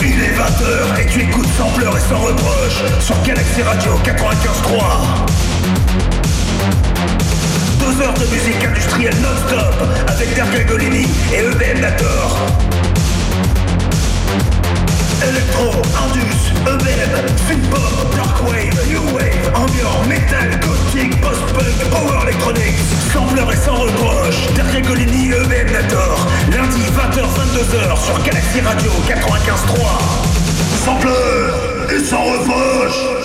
Il est 20h et tu écoutes sans pleurs et sans reproche sur Galaxy Radio 95.3. Deux heures de musique industrielle non-stop avec Dergagolini et EBM Nator. Electro, Indus, EBM, Synthpop, Darkwave, New Wave, Ambient, Metal, Gothic, Post-Punk, Power Electronics, sans pleurs et sans reproche, Dergagolini et EBM Nator, lundi 20h-22h sur Galaxy Radio 95.3. Sans pleurs et sans reproche.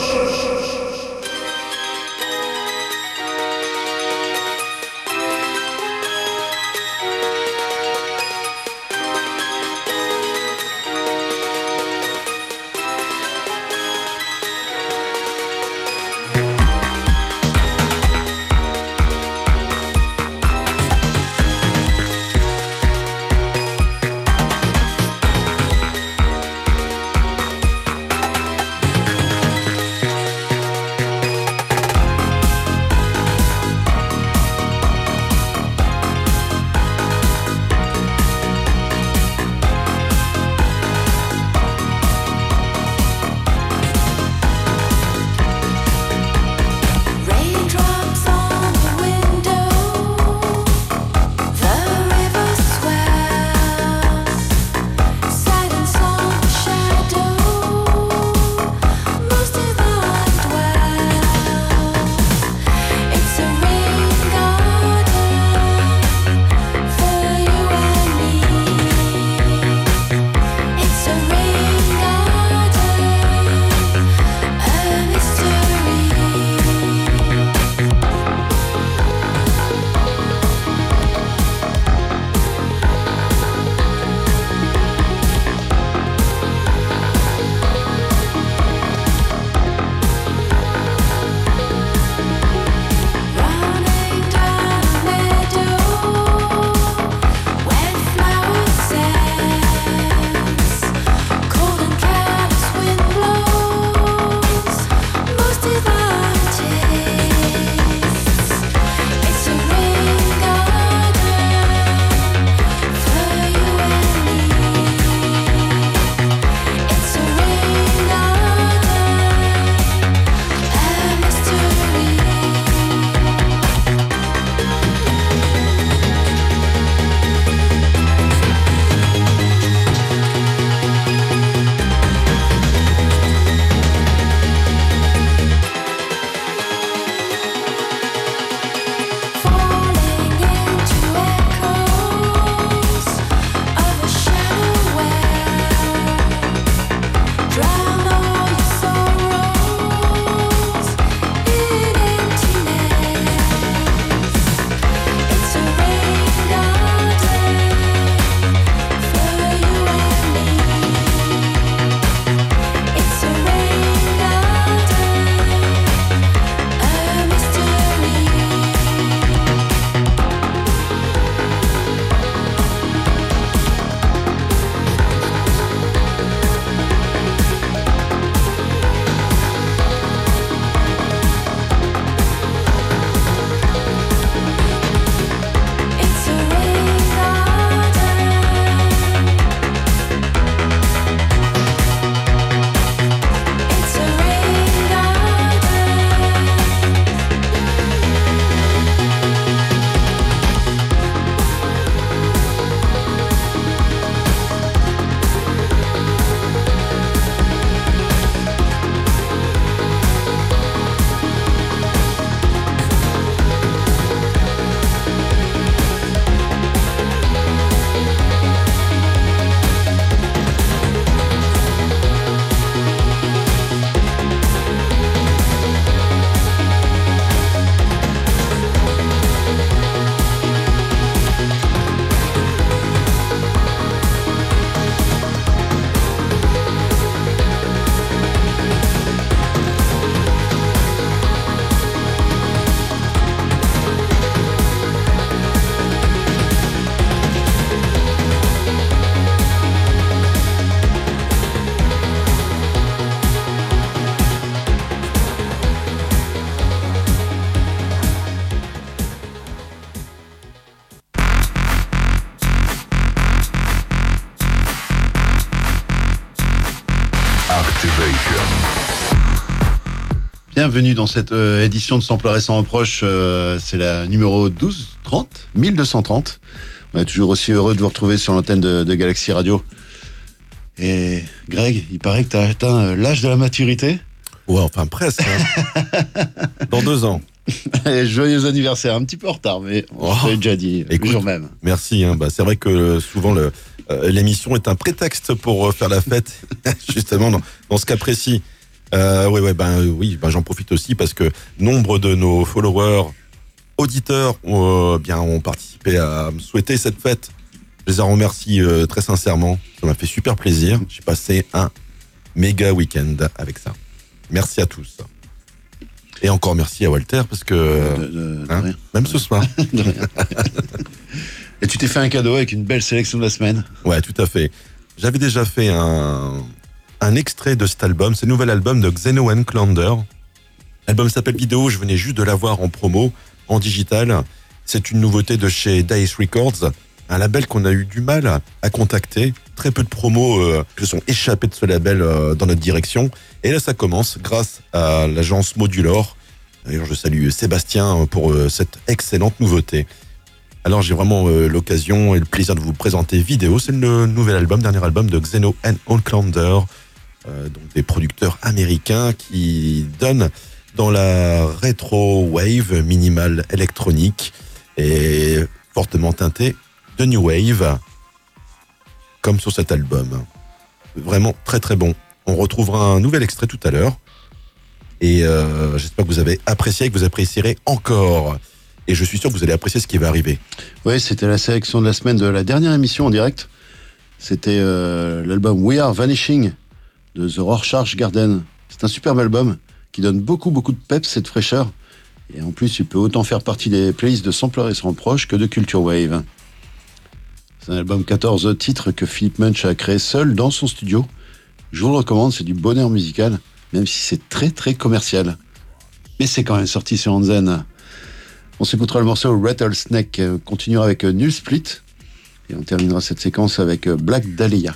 Bienvenue dans cette euh, édition de Sampler et sans reproche. euh, c'est la numéro 12, 30, 1230. On est toujours aussi heureux de vous retrouver sur l'antenne de, de Galaxy Radio. Et Greg, il paraît que tu as atteint euh, l'âge de la maturité. Ouais, enfin presque. hein. Dans deux ans. Et joyeux anniversaire, un petit peu en retard, mais on Oh. déjà dit Écoute. le jour même. Merci. hein. Bah, c'est vrai que souvent le, l'émission est un prétexte pour faire la fête, justement dans, dans ce cas précis. Euh, ouais, ben oui, ben, j'en profite aussi parce que nombre de nos followers, auditeurs, ont, euh, bien ont participé à me souhaiter cette fête. Je les en remercie euh, très sincèrement. Ça m'a fait super plaisir. J'ai passé un méga week-end avec ça. Merci à tous. Et encore merci à Walter parce que De- de- de hein, rien. même ce soir. De rien. Et tu t'es fait un cadeau avec une belle sélection de la semaine? Ouais, tout à fait. J'avais déjà fait un, un extrait de cet album, le nouvel album de Xeno Clander. L'album s'appelle Vidéo, je venais juste de l'avoir en promo, en digital. C'est une nouveauté de chez Dice Records, un label qu'on a eu du mal à, contacter. Très peu de promos euh, se sont échappés de ce label euh, dans notre direction. Et là, ça commence grâce à l'agence Modulor. D'ailleurs, je salue Sébastien pour euh, cette excellente nouveauté. Alors j'ai vraiment l'occasion et le plaisir de vous présenter Vidéo. C'est le nouvel album, dernier album de Xeno and Outlander, euh, donc des producteurs américains qui donnent dans la rétro wave minimale électronique et fortement teintée de new wave, comme sur cet album. Vraiment très très bon. On retrouvera un nouvel extrait tout à l'heure. Et euh, j'espère que vous avez apprécié et que vous apprécierez encore. Et je suis sûr que vous allez apprécier ce qui va arriver. Oui, c'était la sélection de la semaine de la dernière émission en direct. C'était euh, l'album We Are Vanishing de The Rorschach Garden. C'est un superbe album qui donne beaucoup, beaucoup de peps et de fraîcheur. Et en plus, il peut autant faire partie des playlists de Sampler et sans proche que de Culture Wave. C'est un album 14 titres que Philippe Munch a créé seul dans son studio. Je vous le recommande, c'est du bonheur musical, même si c'est très, très commercial. Mais c'est quand même sorti sur Anzen. On s'écoutera le morceau Rattlesnake, euh, on continuera avec euh, Null Split, et on terminera cette séquence avec euh, Black Dahlia.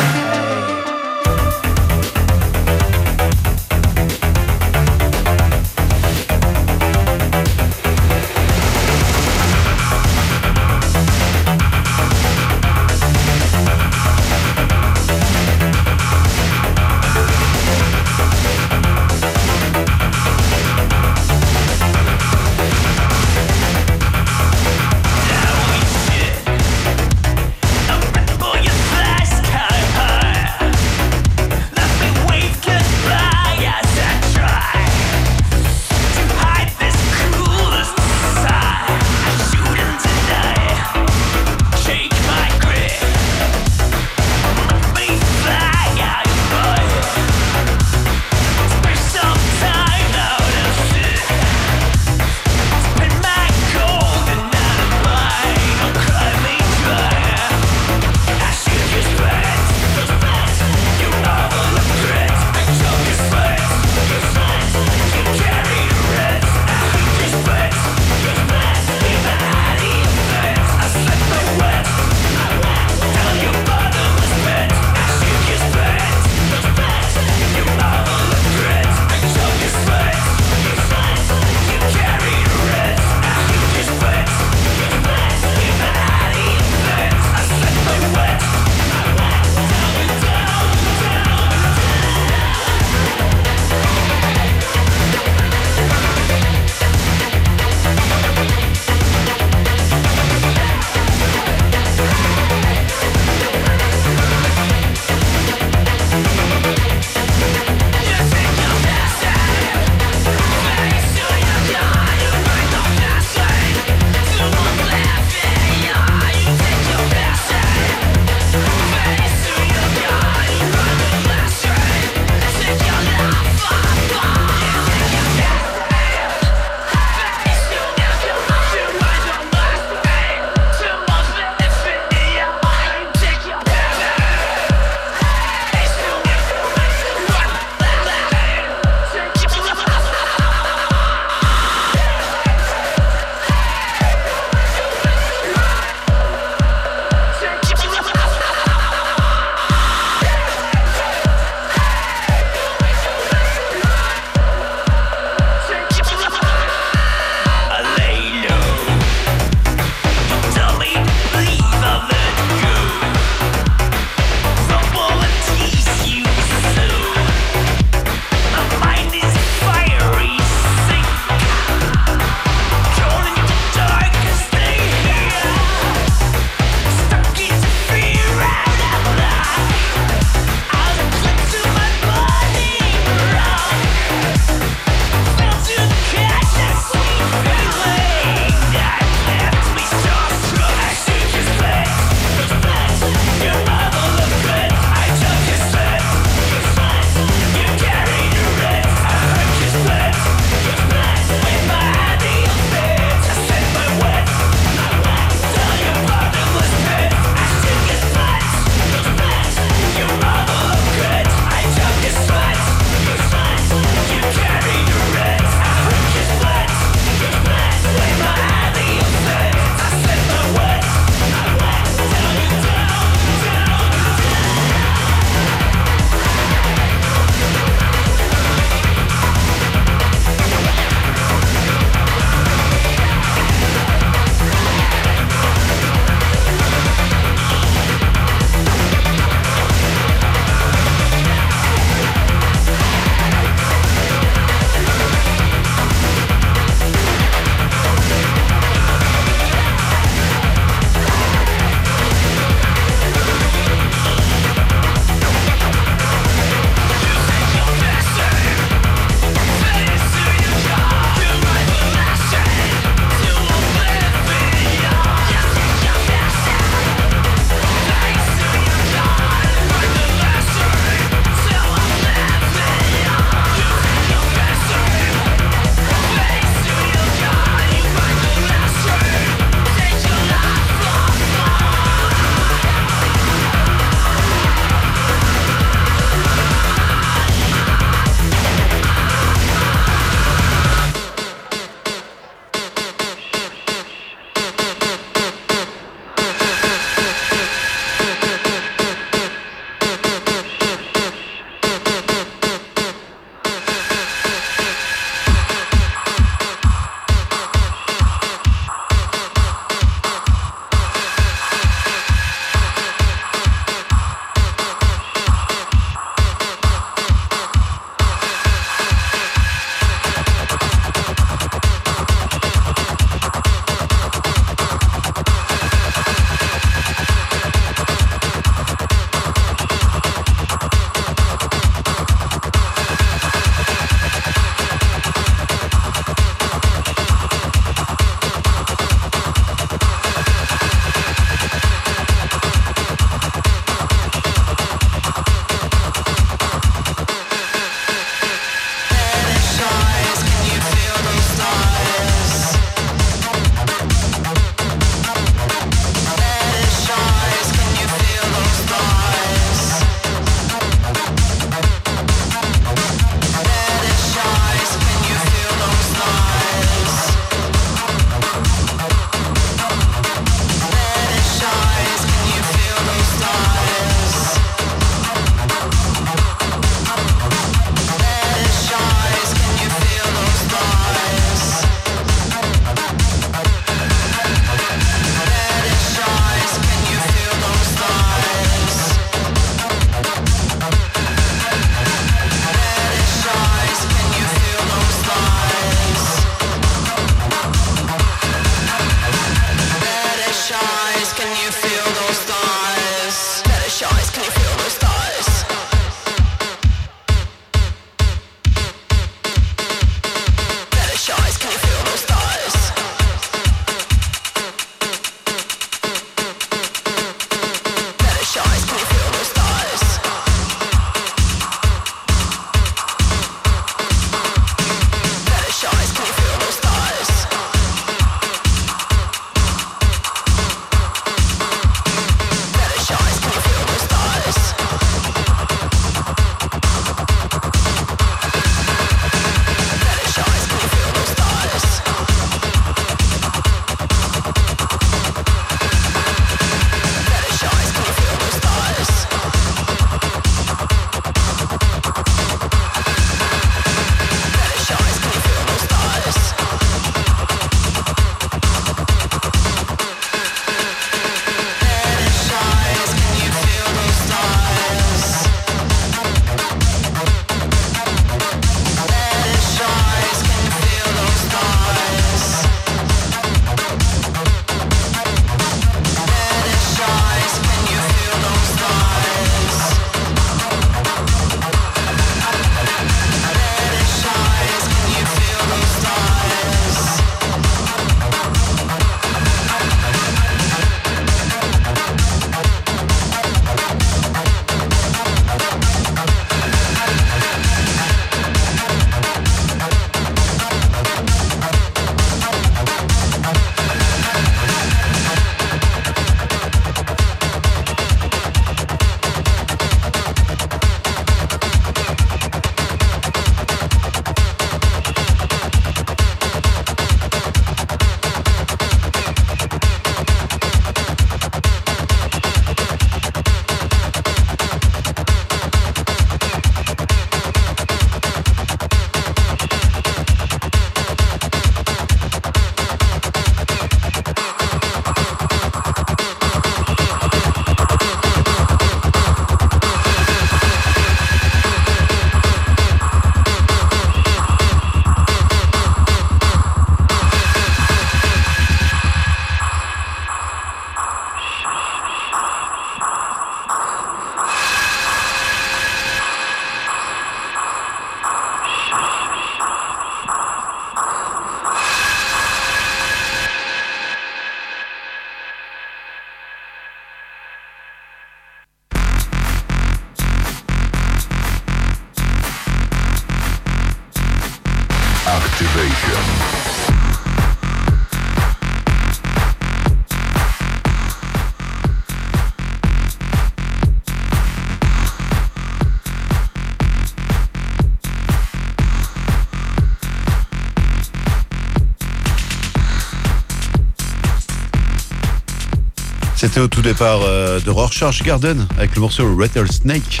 Tout départ euh, de Rorschach Garden avec le morceau Rattlesnake.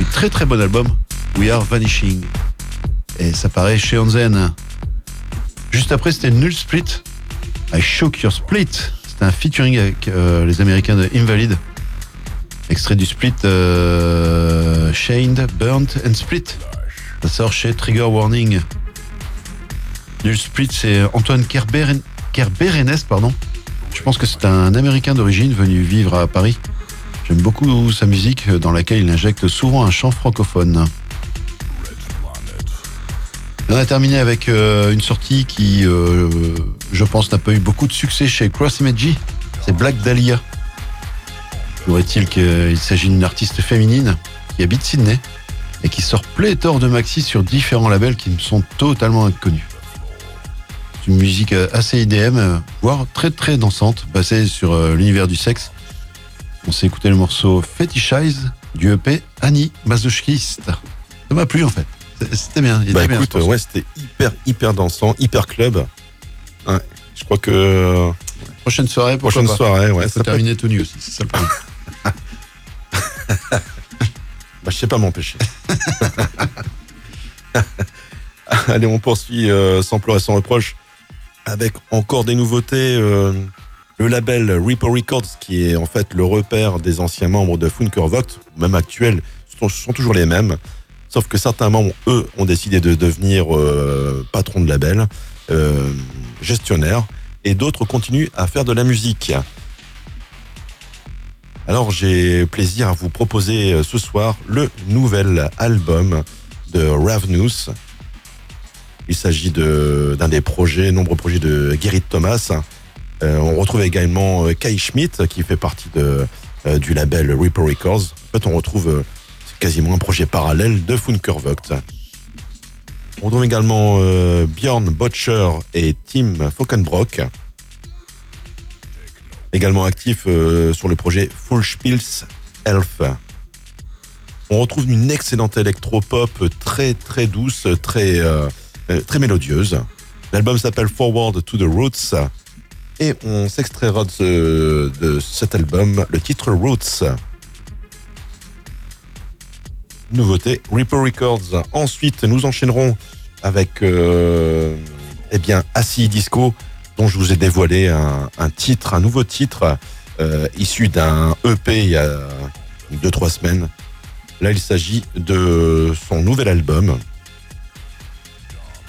Un très très bon album, We Are Vanishing. Et ça paraît chez Onzen. Juste après, c'était Null Split. I Shook Your Split. C'était un featuring avec euh, les Américains de Invalid. Extrait du split euh, Shined, Burnt and Split. Ça sort chez Trigger Warning. Null Split, c'est Antoine Kerber, Kerberenes, pardon. Je pense que c'est un Américain d'origine venu vivre à Paris? J'aime beaucoup sa musique dans laquelle il injecte souvent un chant francophone. On a terminé avec euh, une sortie qui, euh, je pense, n'a pas eu beaucoup de succès chez Cross Image. C'est Black Dahlia. Pourrait-il qu'il s'agit d'une artiste féminine qui habite Sydney et qui sort pléthore de maxi sur différents labels qui me sont totalement inconnus une musique euh, assez IDM, euh, voire très très dansante, basée sur euh, l'univers du sexe. On s'est écouté le morceau Fetishize du EP Annie Masochiste. Ça m'a plu en fait. C'était bien. bah écoute, ouais, c'était hyper hyper dansant, hyper club. je crois que prochaine soirée, prochaine soirée, ouais. Ça terminer tout nu aussi, c'est ça le problème. bah je sais pas m'empêcher. Allez, on poursuit sans pleurer sans reproche avec encore des nouveautés. Euh, le label Reaper Records, qui est en fait le repère des anciens membres de Funkervox, même actuels, sont, toujours les mêmes. Sauf que certains membres, eux, ont décidé de devenir euh, patron de label, euh, gestionnaire, et d'autres continuent à faire de la musique. Alors j'ai plaisir à vous proposer ce soir le nouvel album de Ravnus, il s'agit d'un des projets, nombreux projets de Gerrit Thomas. Euh, on retrouve également euh, Kai Schmidt qui fait partie euh, du label Reaper Records. En fait, on retrouve quasiment un projet parallèle de Funkervogt. On retrouve également Bjorn Botcher et Tim Fokenbrock. Également actifs sur le projet Full Spills Elf. On retrouve une excellente électropop très très douce, très très mélodieuse. L'album s'appelle Forward to the Roots et on s'extraira de, cet album le titre Roots. Nouveauté Reaper Records. Ensuite, nous enchaînerons avec euh, eh bien Assis Disco dont je vous ai dévoilé un, titre, un nouveau titre euh, issu d'un EP il y a deux trois semaines. Là, il s'agit de son nouvel album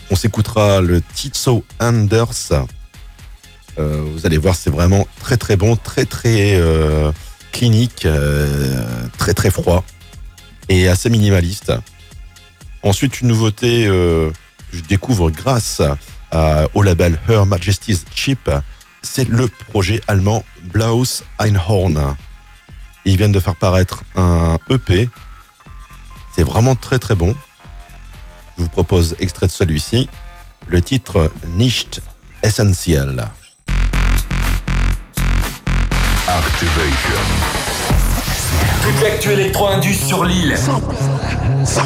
on s'écoutera le Titso Anders. Euh, vous allez voir, c'est vraiment très très bon, très très euh, clinique, euh, très très froid et assez minimaliste. Ensuite, une nouveauté que je découvre grâce au label Her Majesty's Chip, c'est le projet allemand Blaus Einhorn. Ils viennent de faire paraître un EP. C'est vraiment très très bon. Je vous propose extrait de celui-ci, le titre Nicht Essentiel. Activation. Toute l'actu électro-indus sur l'île. Sans, sans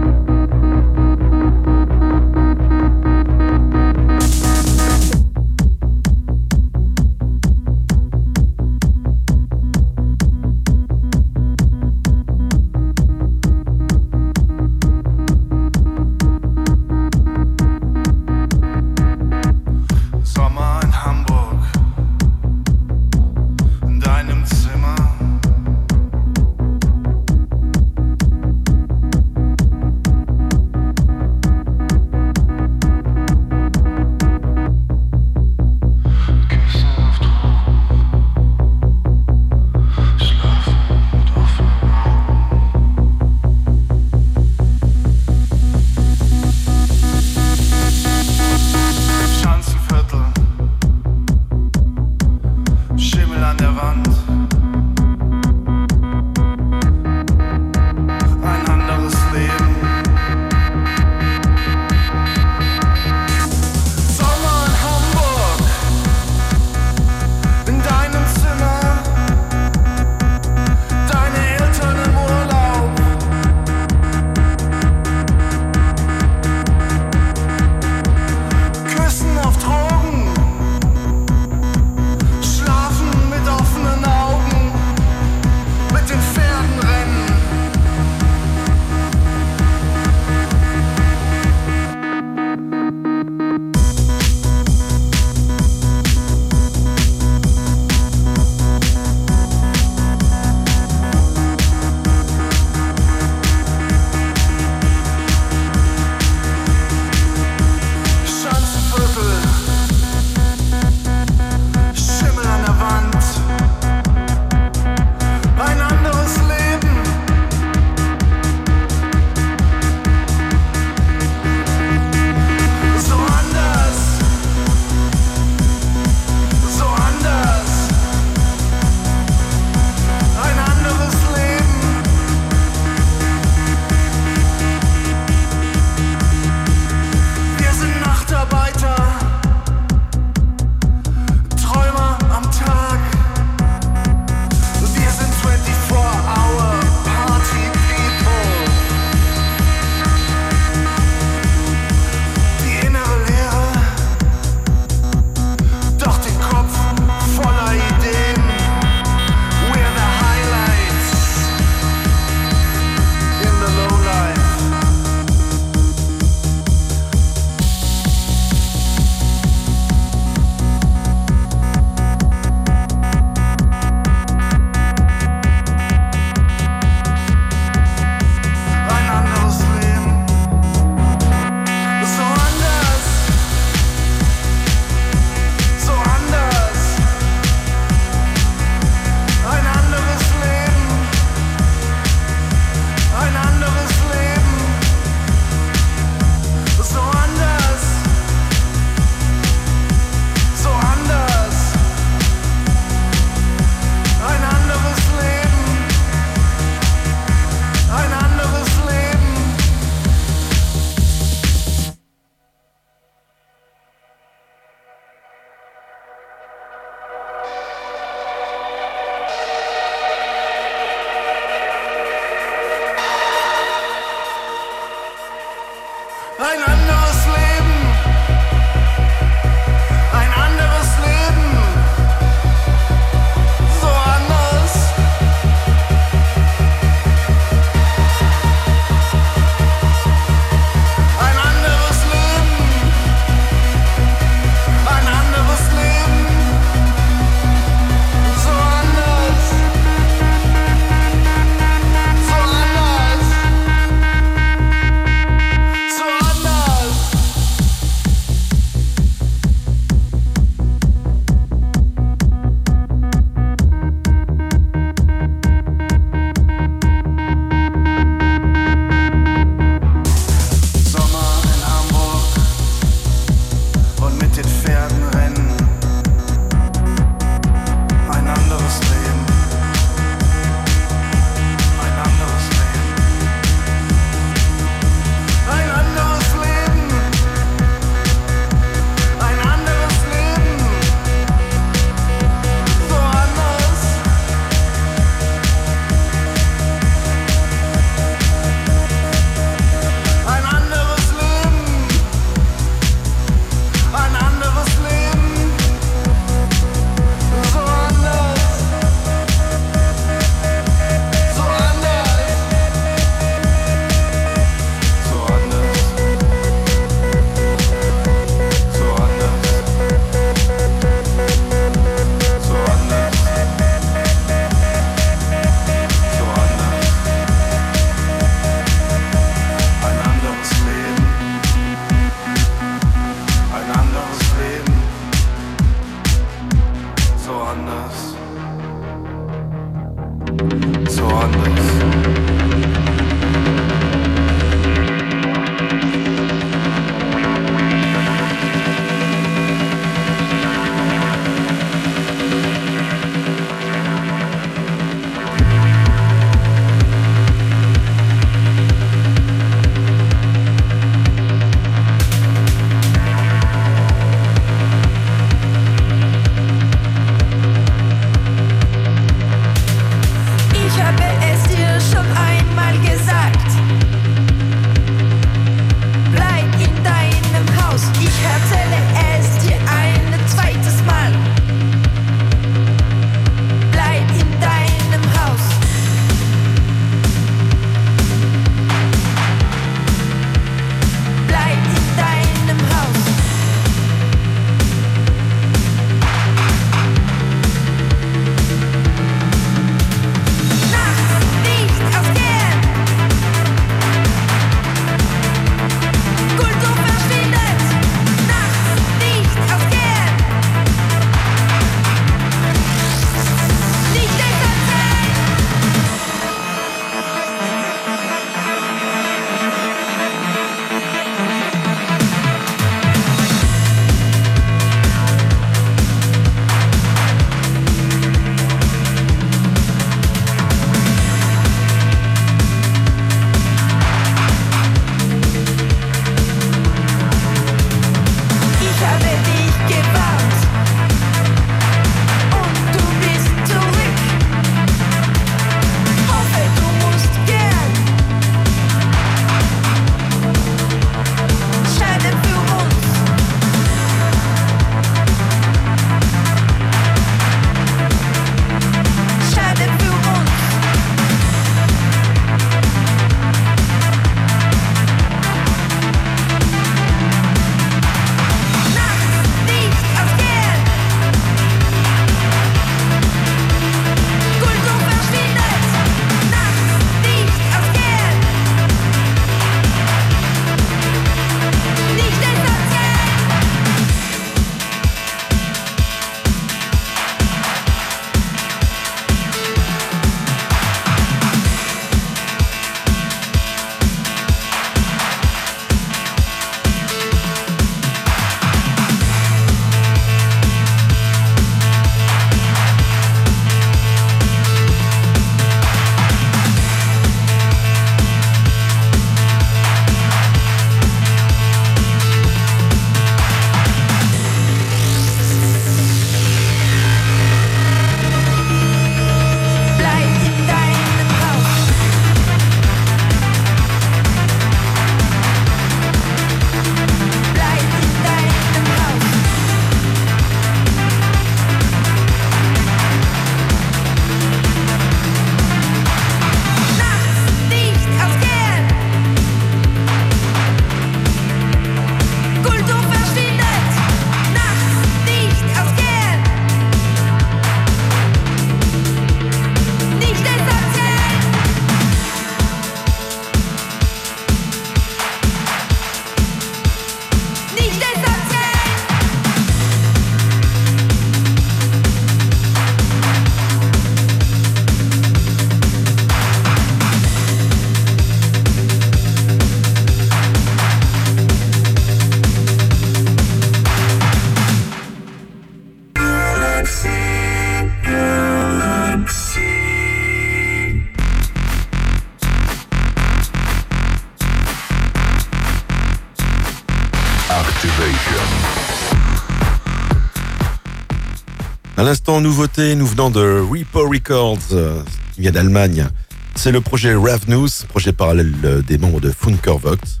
Nouveauté, nous venons de Repo Records, euh, qui vient d'Allemagne. C'est le projet Ravnus, projet parallèle euh, des membres de Funkervox.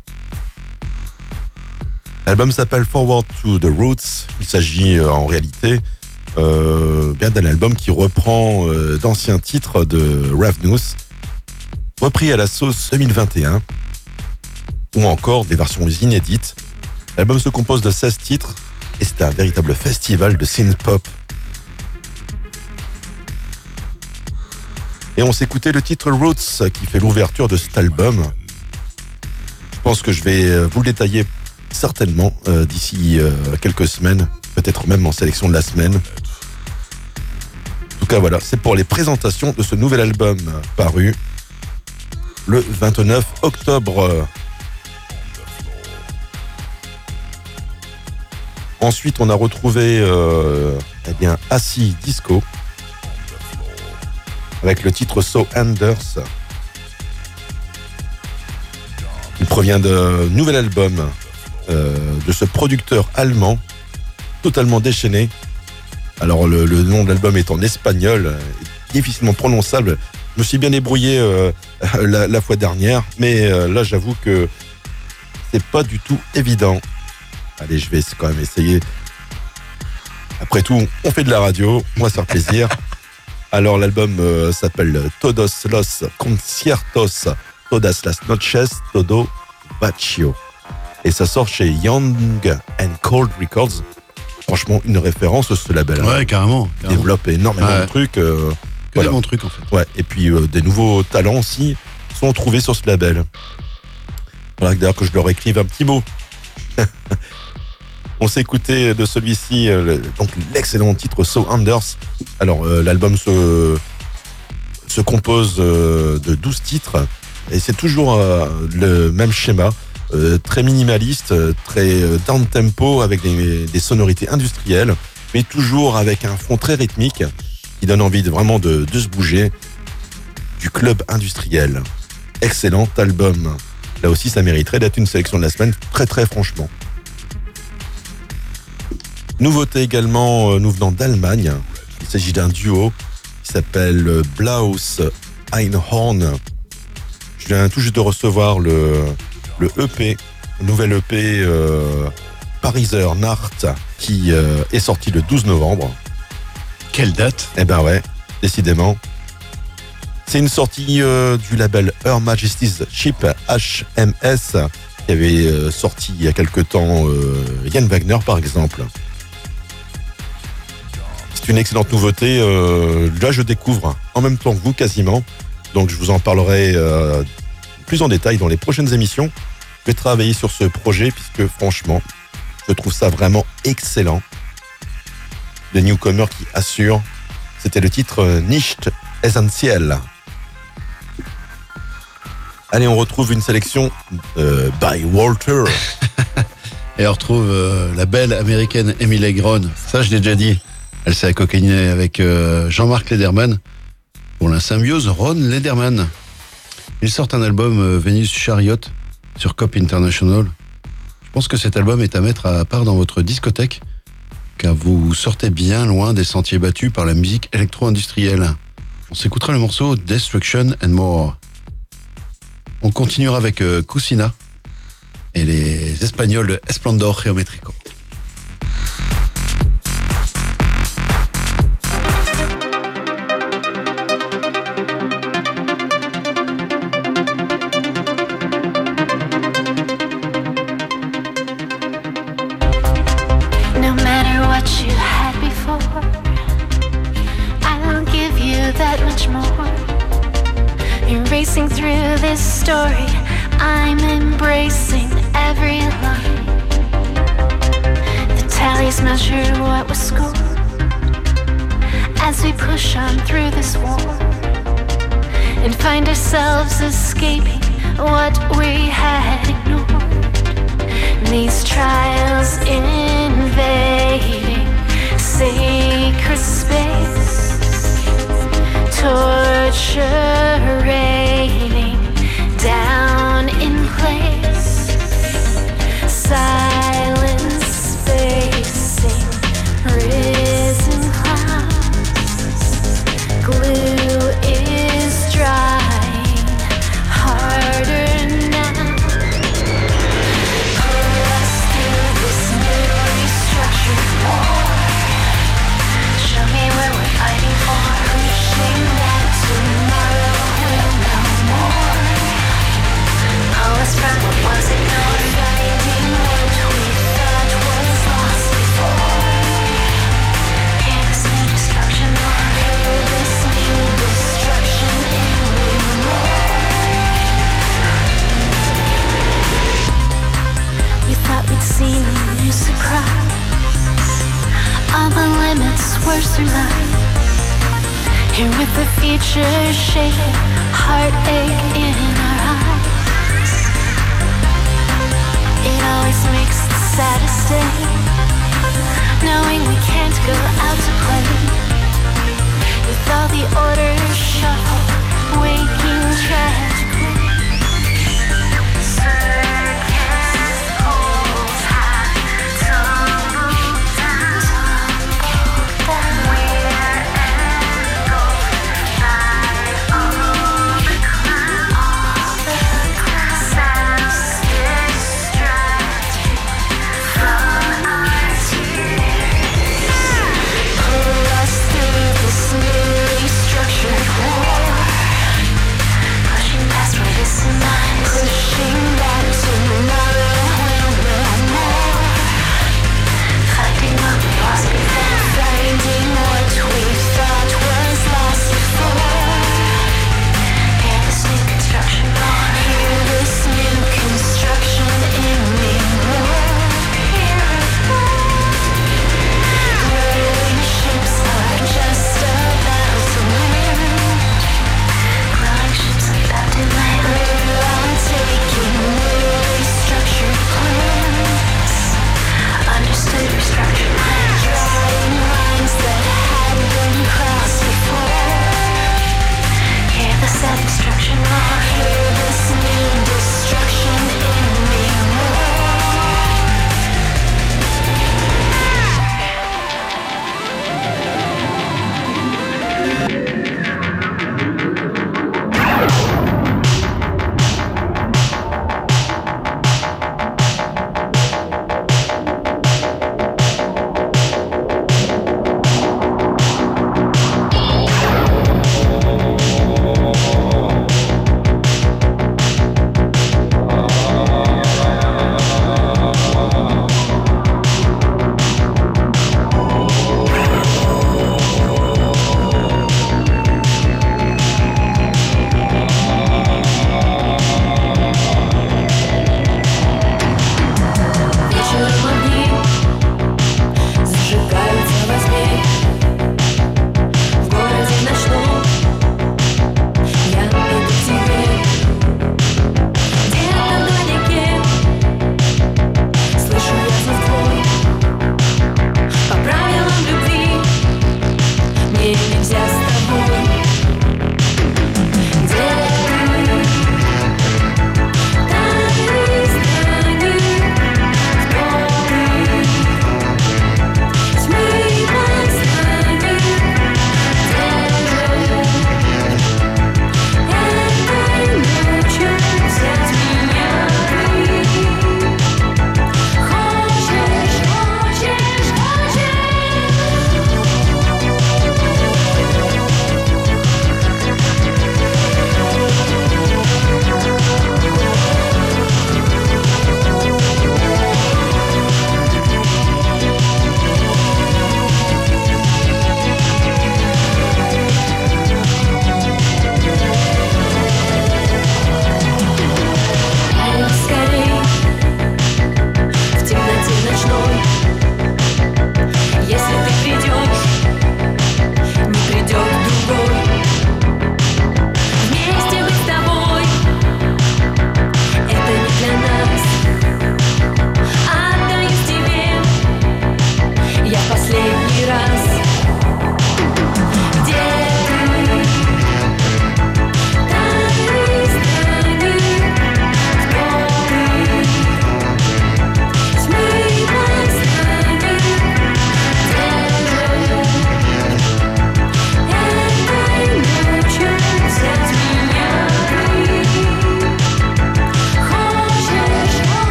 L'album s'appelle Forward to the Roots. Il s'agit euh, en réalité euh, d'un album qui reprend euh, d'anciens titres de Ravnus, repris à la sauce 2021, ou encore des versions inédites. L'album se compose de 16 titres et c'est un véritable festival de synth pop Et on s'écoutait le titre Roots qui fait l'ouverture de cet album. Je pense que je vais euh, vous le détailler certainement euh, d'ici euh, quelques semaines, peut-être même en sélection de la semaine. En tout cas, voilà, c'est pour les présentations de ce nouvel album paru le 29 octobre. Ensuite, on a retrouvé eh bien, Assis Disco avec le titre So Anders. Il provient d'un nouvel album euh, de ce producteur allemand, totalement déchaîné. Alors le, nom de l'album est en espagnol, euh, difficilement prononçable. Je me suis bien débrouillé euh, la, fois dernière, mais là j'avoue que c'est pas du tout évident. Allez, je vais quand même essayer. Après tout, on fait de la radio, on va se faire plaisir. Alors l'album euh, s'appelle Todos los conciertos, todas las noches, todo vacío. Et ça sort chez Young and Cold Records. Franchement, une référence ce label. Ouais, carrément. Il carrément. développe énormément Ouais. de trucs. euh, Que voilà. des bons trucs, en fait. Ouais, et puis euh, des nouveaux talents aussi sont trouvés sur ce label. Voilà, d'ailleurs que je leur écrive un petit mot. On s'est écouté de celui-ci, euh, donc l'excellent titre So Anders. Alors, euh, l'album se, se compose euh, de 12 titres et c'est toujours le même schéma, très minimaliste, très down tempo avec des, des sonorités industrielles, mais toujours avec un fond très rythmique qui donne envie de vraiment de, de se bouger du club industriel. Excellent album. Là aussi, ça mériterait d'être une sélection de la semaine, très très franchement. Nouveauté également, euh, nous venant d'Allemagne. Il s'agit d'un duo qui s'appelle euh, Blaus Einhorn. Je viens tout juste de recevoir le, le EP, le nouvel EP euh, Pariser Nacht qui euh, est sorti le 12 novembre. Quelle date? Eh ben ouais, décidément. C'est une sortie euh, du label Her Majesty's Ship HMS qui avait sorti il y a quelque temps Yann Wagner par exemple. Une excellente nouveauté. euh, là, je découvre en même temps que vous quasiment. Donc, je vous en parlerai euh, plus en détail dans les prochaines émissions. Je vais travailler sur ce projet puisque franchement, je trouve ça vraiment excellent. Les newcomers qui assurent c'était le titre euh, Nicht Essentiel. Allez, on retrouve une sélection by Walter. Et on retrouve la belle américaine Emily Gron. Ça, je l'ai déjà dit. Elle s'est coquinée avec euh, Jean-Marc Lederman pour la symbiose Ron Lederman. Ils sortent un album euh, Venus Chariot sur Cop International. Je pense que cet album est à mettre à part dans votre discothèque car vous sortez bien loin des sentiers battus par la musique électro-industrielle. On s'écoutera le morceau Destruction and More. On continuera avec euh, Kusina et les Espagnols de Esplendor Geométrico.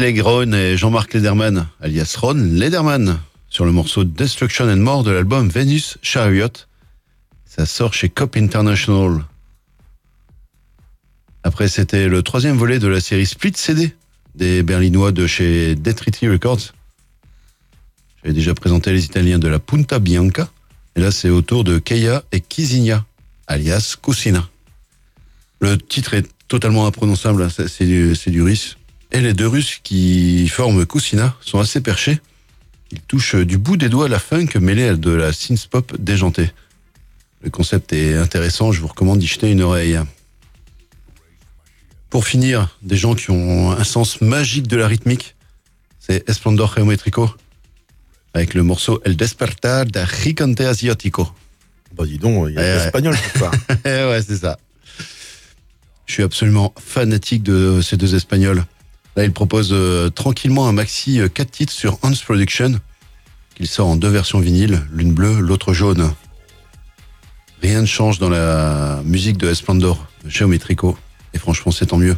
Emile Groen et Jean-Marc Lederman, alias Ron Lederman, sur le morceau Destruction and More de l'album Venus Chariot. Ça sort chez Cop International. Après, c'était le troisième volet de la série Split CD des Berlinois de chez Detriti Records. J'avais déjà présenté les Italiens de la Punta Bianca. Et là, c'est au tour de Keia et Kizinia, alias Kusina. Le titre est totalement imprononçable, hein, c'est du, du. Et les deux Russes qui forment Kusina sont assez perchés. Ils touchent du bout des doigts la funk mêlée à de la synth-pop déjantée. Le concept est intéressant, je vous recommande d'y jeter une oreille. Pour finir, des gens qui ont un sens magique de la rythmique, c'est Esplendor Geometrico, avec le morceau El Despertar da Gigante Asiático. Bah dis donc, il y a Ouais, de ouais. l'espagnol pour ça. Ouais, c'est ça. Je suis absolument fanatique de ces deux Espagnols. Là, ils proposent euh, tranquillement un maxi 4 titres sur Hans Production, qu'il sort en deux versions vinyle, l'une bleue, l'autre jaune. Rien ne change dans la musique de Esplendor, de Geometrico, et franchement, c'est tant mieux.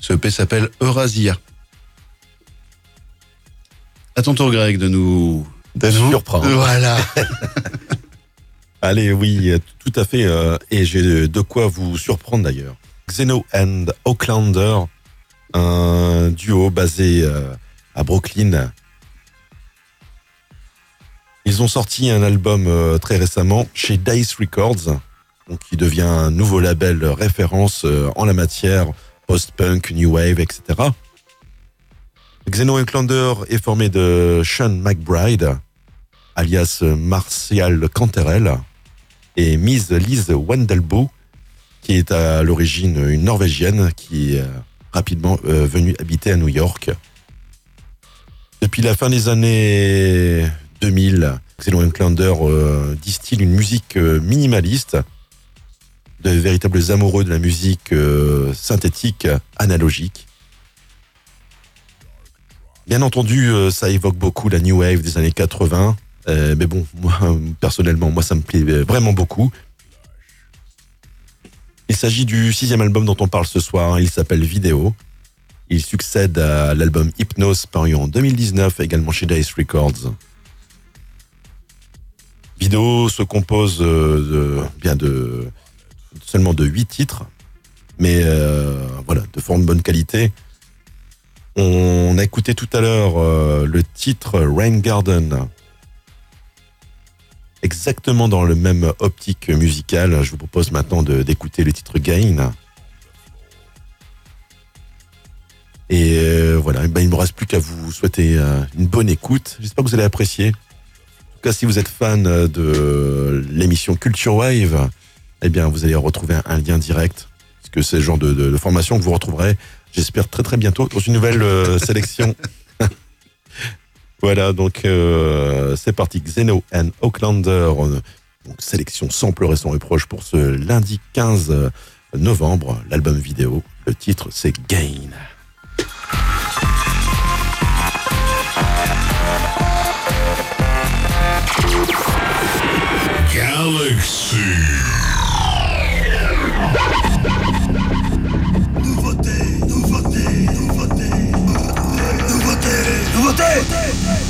Ce EP s'appelle Eurasia. À ton tour, Greg, de nous... De surprendre. Voilà. Allez, oui, tout à fait. euh, et j'ai de quoi vous surprendre d'ailleurs. Xeno and Oaklander, un duo basé euh, à Brooklyn. Ils ont sorti un album euh, très récemment chez Dice Records, qui devient un nouveau label référence euh, en la matière, post-punk, new wave, etc. Xeno Oaklander est formé de Sean McBride, alias Martial Canterel, et Miss Lise Wendelbo, qui est à l'origine une Norvégienne qui rapidement euh, venue habiter à New York. Depuis la fin des années 2000, Xeno Enklander euh, distille une musique euh, minimaliste, de véritables amoureux de la musique euh, synthétique analogique. Bien entendu, ça évoque beaucoup la new wave des années 80, euh, mais bon, moi, personnellement, moi, ça me plaît vraiment beaucoup. Il s'agit du sixième album dont on parle ce soir. Il s'appelle Vidéo. Il succède à l'album Hypnose paru en 2019, également chez Dice Records. Vidéo se compose euh, bien de seulement de huit titres, mais euh, voilà, de fort bonne qualité. On a écouté tout à l'heure euh, le titre Rain Garden, exactement dans le même optique musicale. Je vous propose maintenant d'écouter le titre Gain. Et euh, voilà, eh ben, il ne me reste plus qu'à vous souhaiter euh, une bonne écoute. J'espère que vous allez apprécier. En tout cas, si vous êtes fan de l'émission Culture Wave, eh bien, vous allez retrouver un, lien direct, parce que c'est le genre de formation que vous retrouverez, j'espère, très très bientôt dans une nouvelle euh, sélection. voilà, donc euh, c'est parti. Xeno and Oaklander, euh, donc sélection sans pleurer sans reproche pour ce lundi 15 novembre, l'album vidéo. Le titre, c'est Gain. Nouveauté.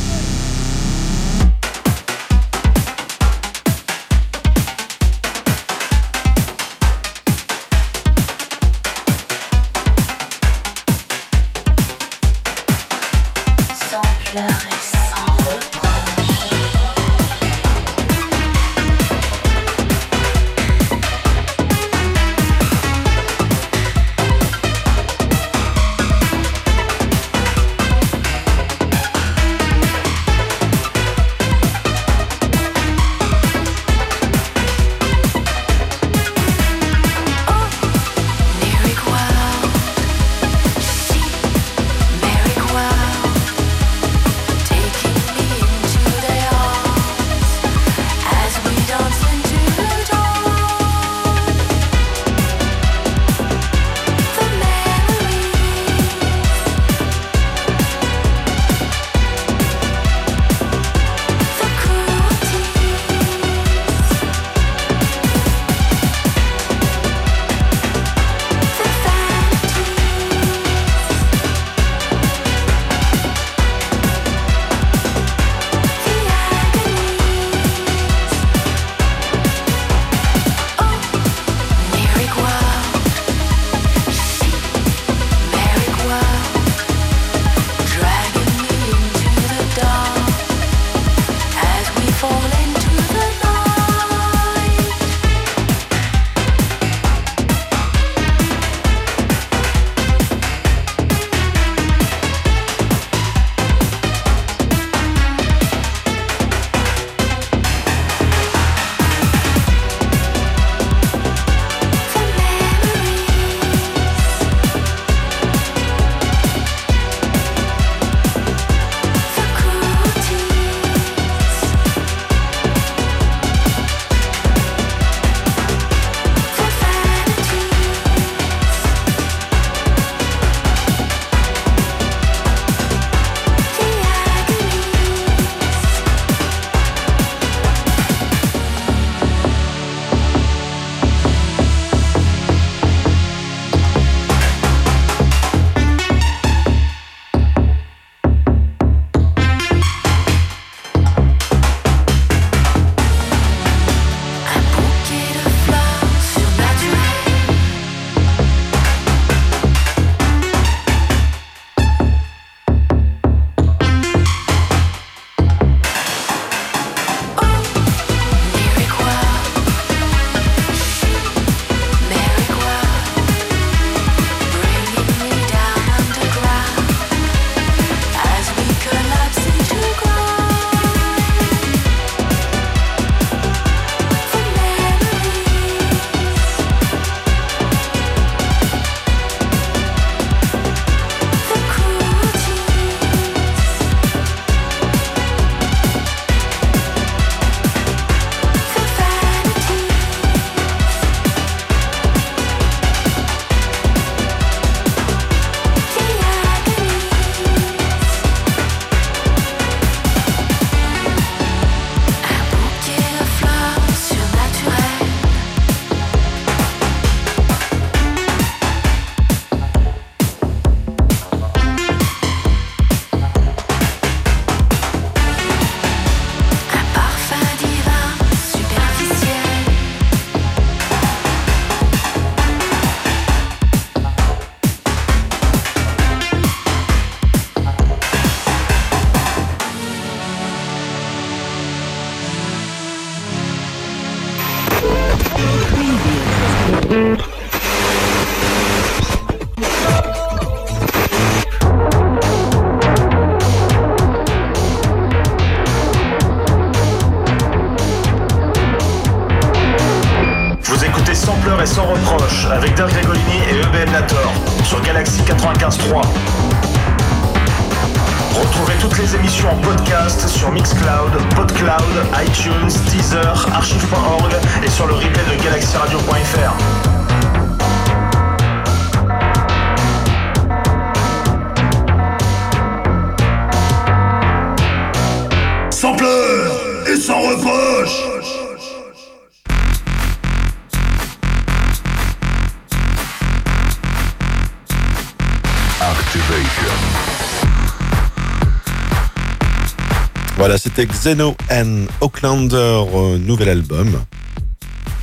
C'était Xeno and Aucklander, euh, nouvel album.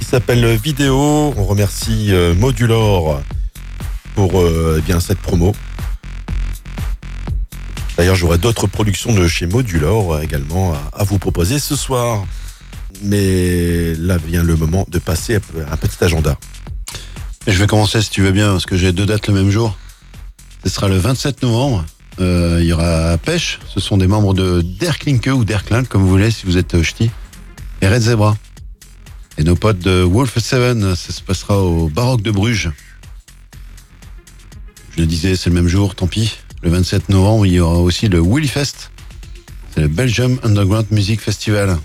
Il s'appelle Vidéo. On remercie euh, Modular pour euh, eh bien cette promo. D'ailleurs, j'aurai d'autres productions de chez Modular euh, également à, à vous proposer ce soir. Mais là vient le moment de passer un petit agenda. Je vais commencer si tu veux bien, parce que j'ai deux dates le même jour. Ce sera le 27 novembre. Euh, il y aura Pêche. Ce sont des membres de Derklinke ou Derkland, comme vous voulez, si vous êtes euh, ch'ti. Et Red Zebra. Et nos potes de Wolf 7, ça se passera au Baroque de Bruges. Je le disais, c'est le même jour, tant pis. Le 27 novembre, il y aura aussi le Willy Fest. C'est le Belgium Underground Music Festival.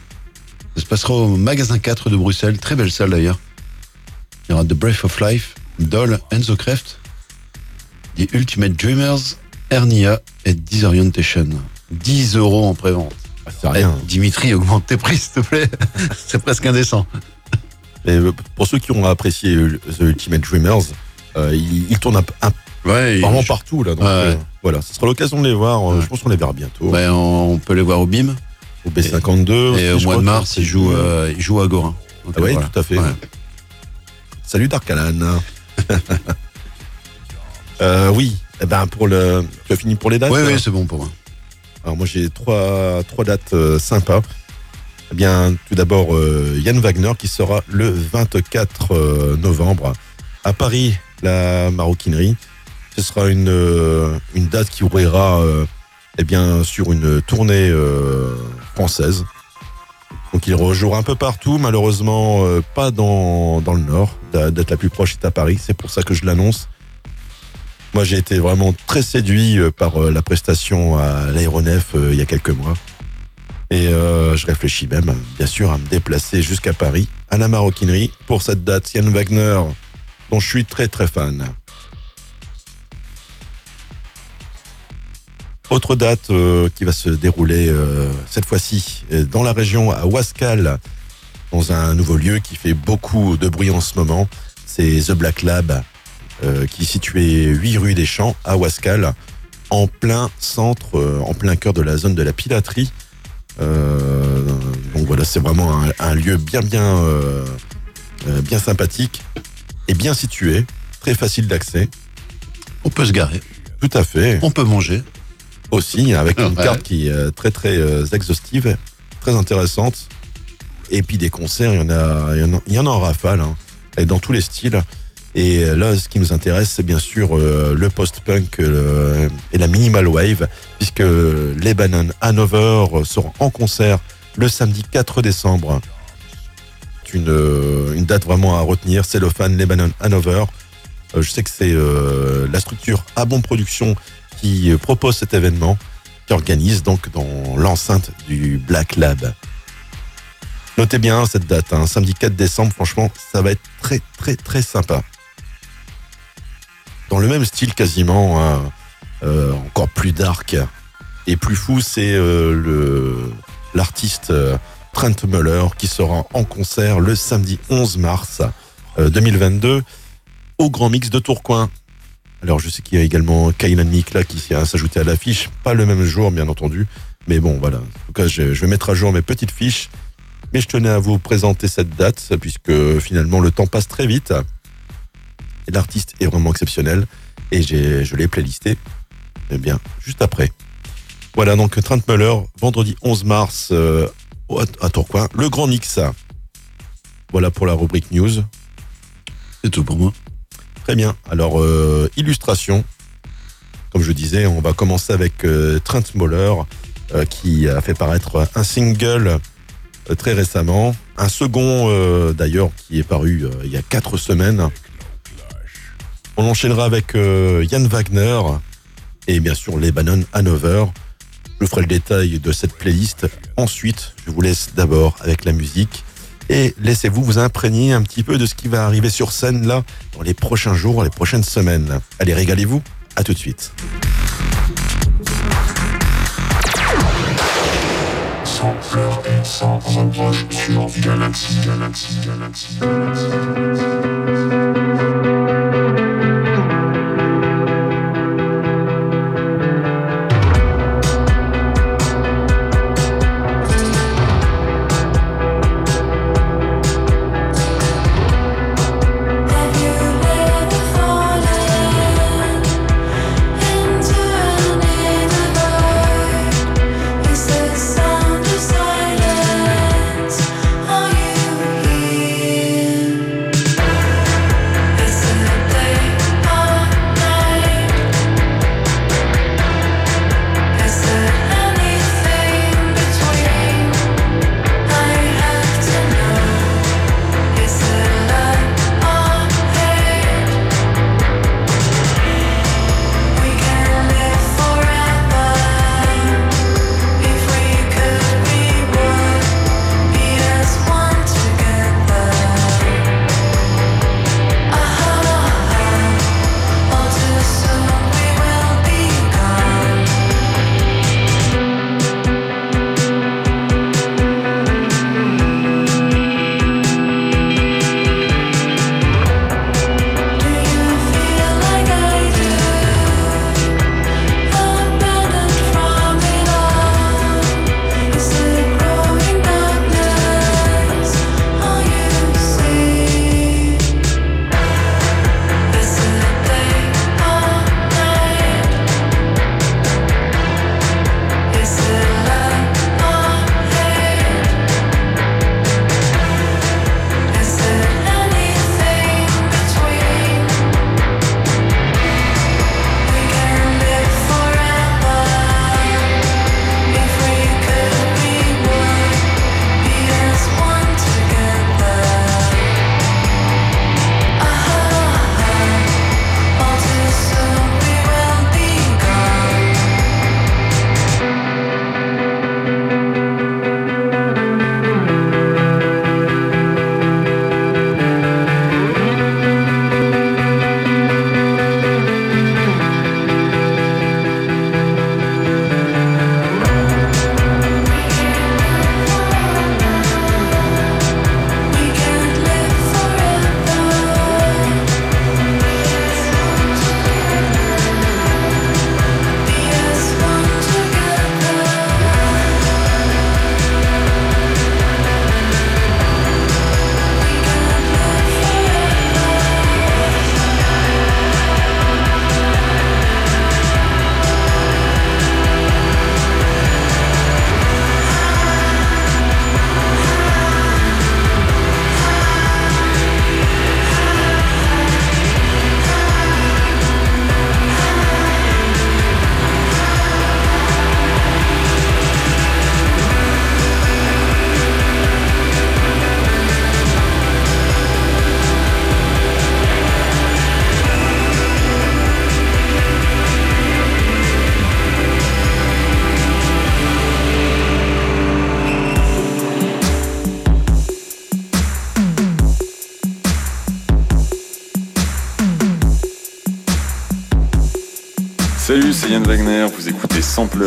Ça se passera au magasin 4 de Bruxelles. Très belle salle d'ailleurs. Il y aura The Breath of Life, Doll, Enzo Kreft, The Ultimate Dreamers, Hernia et Disorientation. 10 euros en prévente. C'est rien. Eh, Dimitri, augmente tes prix, s'il te plaît. C'est presque indécent. Euh, pour ceux qui ont apprécié euh, The Ultimate Dreamers, euh, il, il tourne un, Ouais, vraiment partout là. Donc, Ouais. euh, voilà, ce sera l'occasion de les voir. Ouais. Je pense qu'on les verra bientôt. Ouais, on, on peut les voir au BIM. Au B52. Et au mois de mars, c'est- il joue, euh, il joue à Gorin. Ah voilà. tout à fait. Salut Dark Alan. Oui, eh ben pour le, tu as fini pour les dates. Oui, oui, c'est bon pour moi. Alors moi j'ai trois, trois dates euh, sympas. Eh bien, tout d'abord euh, Yann Wagner qui sera le 24 euh, novembre à Paris, la maroquinerie. Ce sera une, euh, une date qui ouvrira eh bien, sur une tournée française. Donc il rejouera un peu partout, malheureusement pas dans, dans le nord. La date la plus proche est à Paris, c'est pour ça que je l'annonce. Moi j'ai été vraiment très séduit euh, par euh, la prestation à l'aéronef euh, il y a quelques mois. Et je réfléchis même, bien sûr, à me déplacer jusqu'à Paris, à la maroquinerie, pour cette date. Yann Wagner, dont je suis très très fan. Autre date qui va se dérouler cette fois-ci dans la région à Wascal, dans un nouveau lieu qui fait beaucoup de bruit en ce moment. C'est The Black Lab, euh, qui est situé 8 rue des Champs à Wascal, en plein centre, euh, en plein cœur de la zone de la pilaterie. Euh, donc voilà, c'est vraiment un, un lieu bien bien bien sympathique et bien situé, très facile d'accès. On peut se garer. Tout à fait. On peut manger. Aussi, avec une Ouais. carte qui est très très exhaustive, très intéressante. Et puis des concerts, il y en a, il y en a, il y en a en rafale, hein, et dans tous les styles. Et euh, là, ce qui nous intéresse, c'est bien sûr euh, le post-punk euh, et la minimal wave, puisque Lebanon Hanover sera en concert le samedi 4 décembre. C'est une, date vraiment à retenir. C'est le fan Lebanon Hanover. Euh, je sais que c'est la structure à bon production qui propose cet événement, qui organise donc dans l'enceinte du Black Lab. Notez bien cette date, hein, samedi 4 décembre, franchement, ça va être très très très sympa. Dans le même style quasiment, hein, euh, encore plus dark et plus fou, c'est euh, l'artiste euh, Trent Muller qui sera en concert le samedi 11 mars euh, 2022 au Grand Mix de Tourcoing. Alors je sais qu'il y a également Kainan Mikla qui s'ajouter à l'affiche, pas le même jour bien entendu, mais bon voilà. En tout cas, je, vais mettre à jour mes petites fiches, mais je tenais à vous présenter cette date puisque finalement le temps passe très vite l'artiste est vraiment exceptionnel et j'ai, je l'ai playlisté, eh bien juste après. Voilà donc Trent Muller, vendredi 11 mars euh, à Tourcoing, le Grand Mix. Voilà pour la rubrique news. C'est tout pour moi. Très bien. Alors, euh, illustration. Comme je disais, on va commencer avec euh, Trent Moller, euh, qui a fait paraître un single très récemment. Un second, d'ailleurs, qui est paru il y a quatre semaines. On enchaînera avec euh, Yann Wagner et bien sûr Lebanon Hanover. Je ferai le détail de cette playlist. Ensuite, je vous laisse d'abord avec la musique et laissez-vous vous imprégner un petit peu de ce qui va arriver sur scène là dans les prochains jours, les prochaines semaines. Allez, régalez-vous. À tout de suite.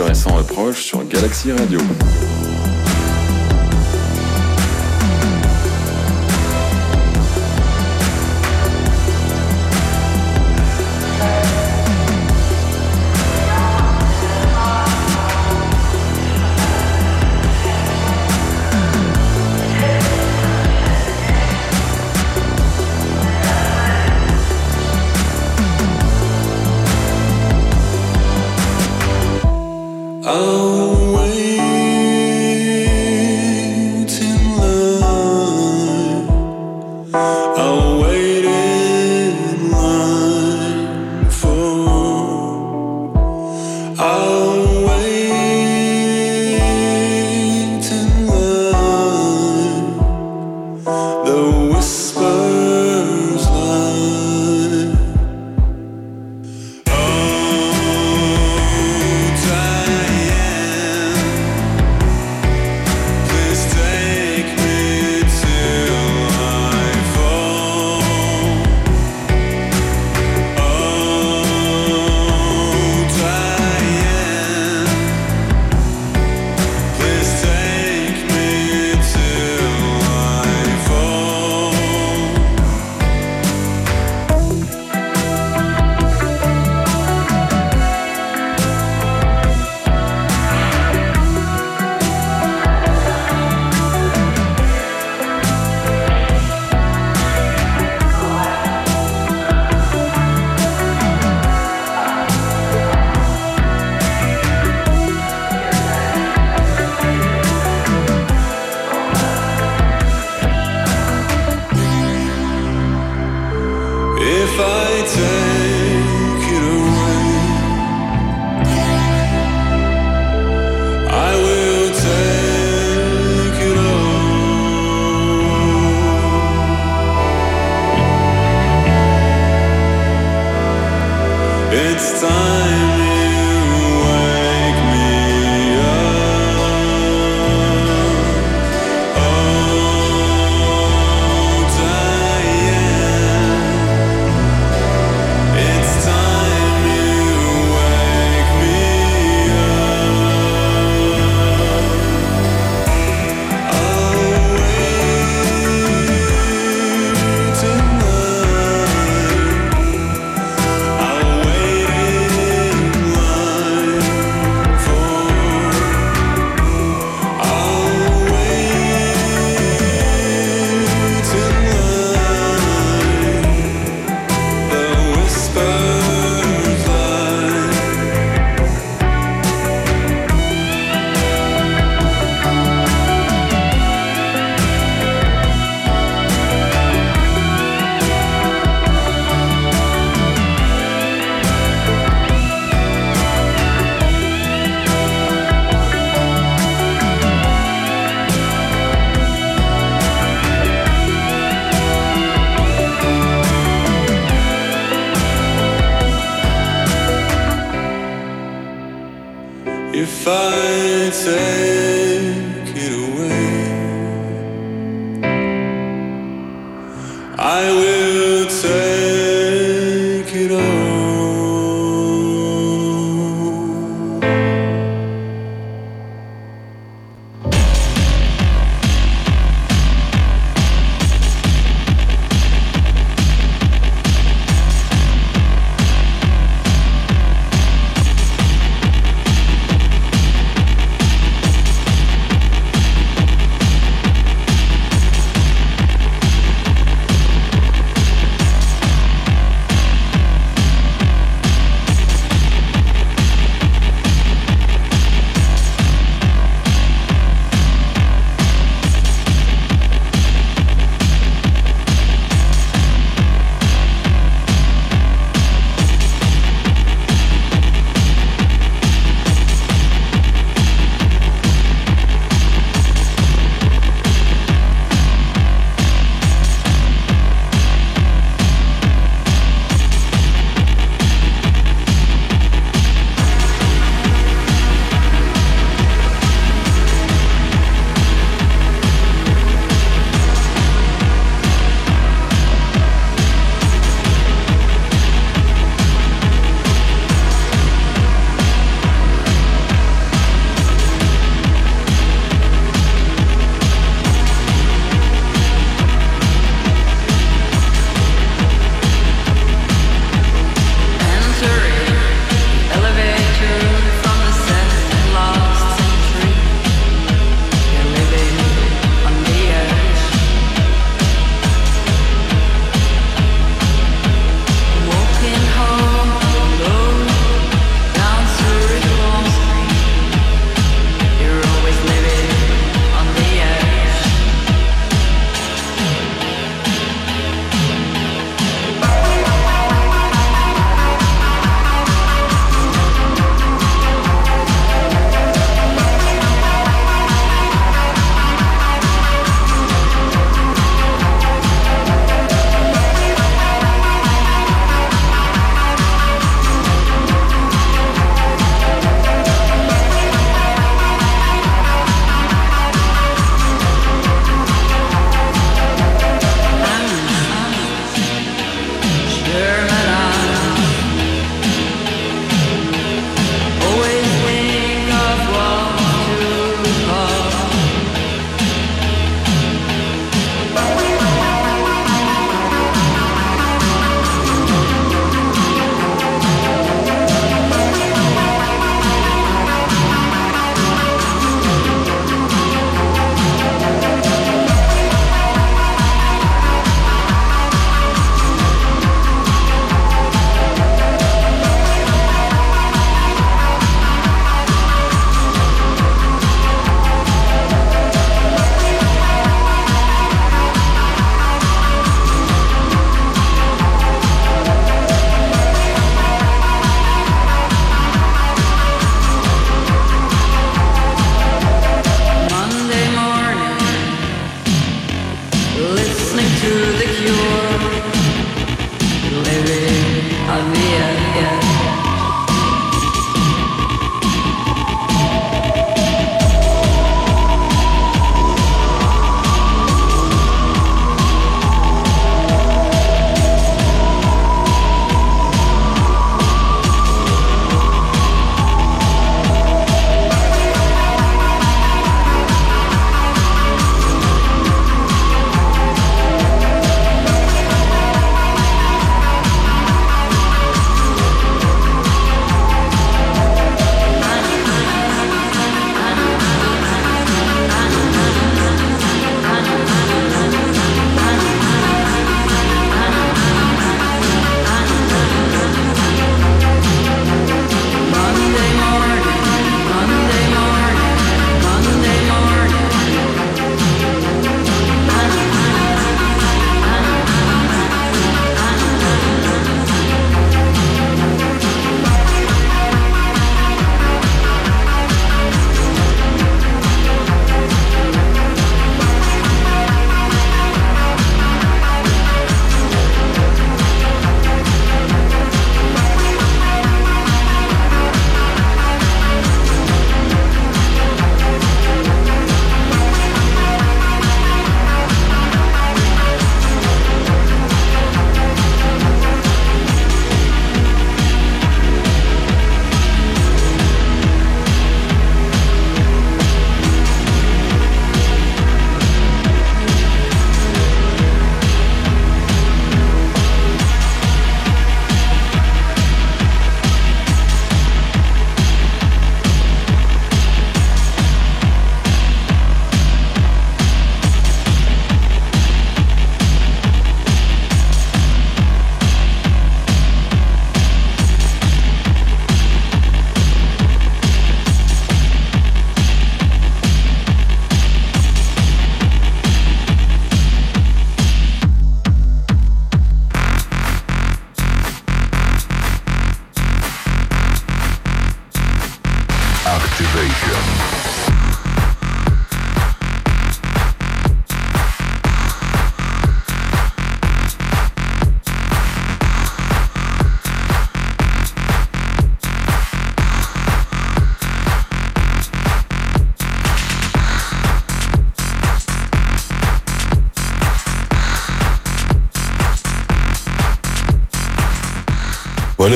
Et sans reproche sur Galaxy Radio.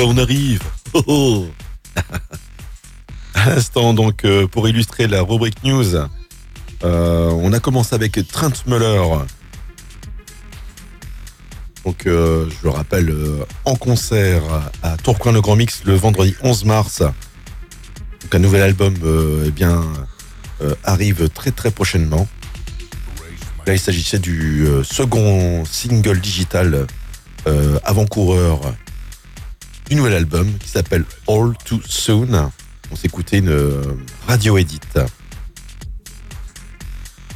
On arrive. Oh, oh. À l'instant, donc, euh, pour illustrer la rubrique news, euh, on a commencé avec Trent Muller. Donc, euh, je le rappelle, en concert à Tourcoing le Grand Mix le vendredi 11 mars. Donc, un nouvel album, eh bien, arrive très très prochainement. Là, il s'agissait du second single digital avant-coureur nouvel album qui s'appelle All Too Soon. On s'écoutait une euh, radio edit.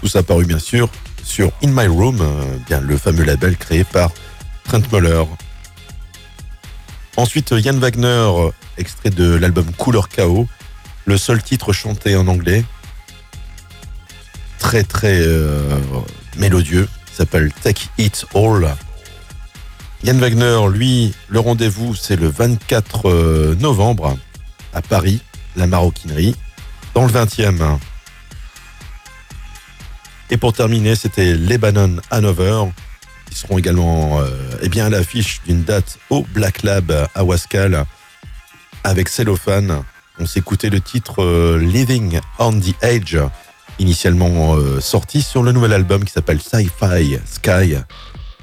Tout ça paru bien sûr sur In My Room, euh, bien le fameux label créé par Trent Muller. Ensuite, Yann Wagner, extrait de l'album Couleur Chaos, le seul titre chanté en anglais, très très euh, mélodieux, qui s'appelle Take It All. Yann Wagner, lui, le rendez-vous, c'est le 24 euh, novembre à Paris, la maroquinerie, dans le 20e. Et pour terminer, c'était Lebanon Hanover, qui seront également euh, eh bien, à l'affiche d'une date au Black Lab à Wascal avec Cellophane. On s'écoutait le titre euh, Living on the Edge, initialement sorti sur le nouvel album qui s'appelle Sci-Fi Sky.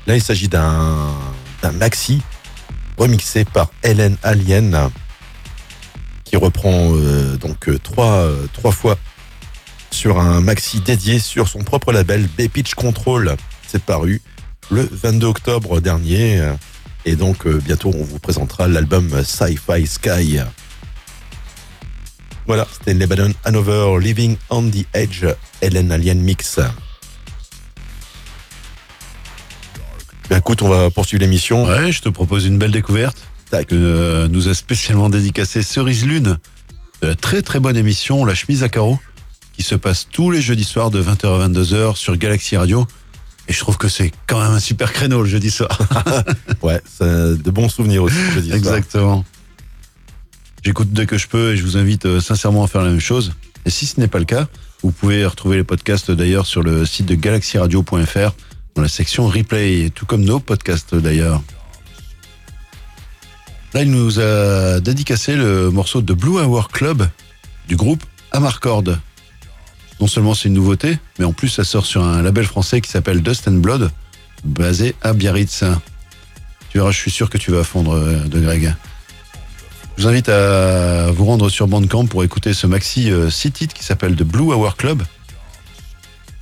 Là, il s'agit d'un d'un maxi remixé par Helen Alien qui reprend euh, donc euh, trois, euh, trois fois sur un maxi dédié sur son propre label B-Pitch Control. C'est paru le 22 octobre dernier. Et donc, bientôt, on vous présentera l'album Sci-Fi Sky. Voilà, c'était Lebanon Hanover Living on the Edge, Helen Alien Mix. Ben, écoute, on va poursuivre l'émission. Ouais, je te propose une belle découverte que euh, nous a spécialement dédicacé Cerise Lune la très très bonne émission La chemise à carreaux qui se passe tous les jeudis soirs de 20h à 22h sur Galaxy Radio. Et je trouve que c'est quand même un super créneau le jeudi soir. Ouais, c'est de bons souvenirs aussi. je dis ça. Exactement. J'écoute dès que je peux et je vous invite euh, sincèrement à faire la même chose. Et si ce n'est pas le cas, vous pouvez retrouver les podcasts d'ailleurs sur le site de galaxyradio.fr dans la section replay, tout comme nos podcasts d'ailleurs. Là, il nous a dédicacé le morceau de Blue Hour Club du groupe Amarcord. Non seulement c'est une nouveauté, mais en plus ça sort sur un label français qui s'appelle Dust and Blood, basé à Biarritz. Tu verras, je suis sûr que tu vas fondre euh, de Greg. Je vous invite à vous rendre sur Bandcamp pour écouter ce maxi euh, six titres qui s'appelle The Blue Hour Club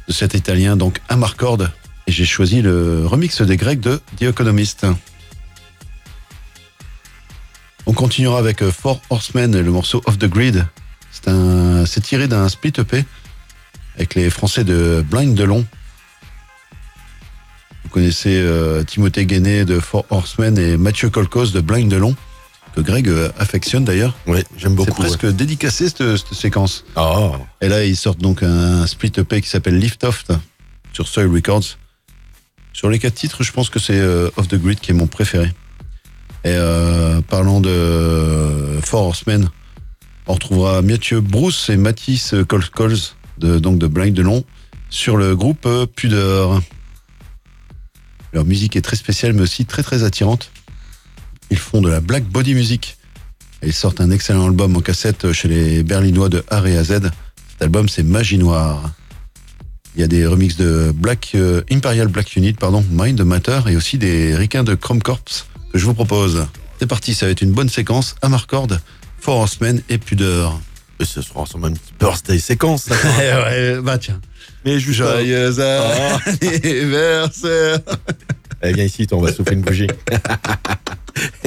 de cet italien donc Amarcord et j'ai choisi le remix des Grecs de The Economist. On continuera avec euh, Four Horsemen et le morceau Off the Grid. C'est un, c'est tiré d'un split EP avec les Français de Blind Delon. Vous connaissez euh, Timothée Guéné de Four Horsemen et Mathieu Colcos de Blind Delon, que Greg euh, affectionne d'ailleurs. Oui, j'aime C'est beaucoup. presque dédicacé cette, cette séquence. Ah, Et là, ils sortent donc un split EP qui s'appelle Lift Off sur Soil Records. Sur les quatre titres, je pense que c'est euh, Off the Grid qui est mon préféré. Et euh, parlant de euh, Four Horsemen, on retrouvera Mathieu Bruce et Mathis Colcols de, donc de Blind Delon sur le groupe Pudeur. Leur musique est très spéciale mais aussi très très attirante. Ils font de la black body music. Ils sortent un excellent album en cassette chez les Berlinois de A et à Z. Cet album c'est Magie Noire. Il y a des remixes de Black euh, Imperial Black Unit, pardon, Mind Matter et aussi des ricains de Chrome Corps que je vous propose. C'est parti, ça va être une bonne séquence. Amarcord, Four Horsemen et Pudeur. mais ce sera sur une petite birthday séquence. ça. ouais, bah tiens. Mais juste. Joyeux anniversaire. Eh, viens ici, on va souffler une bougie.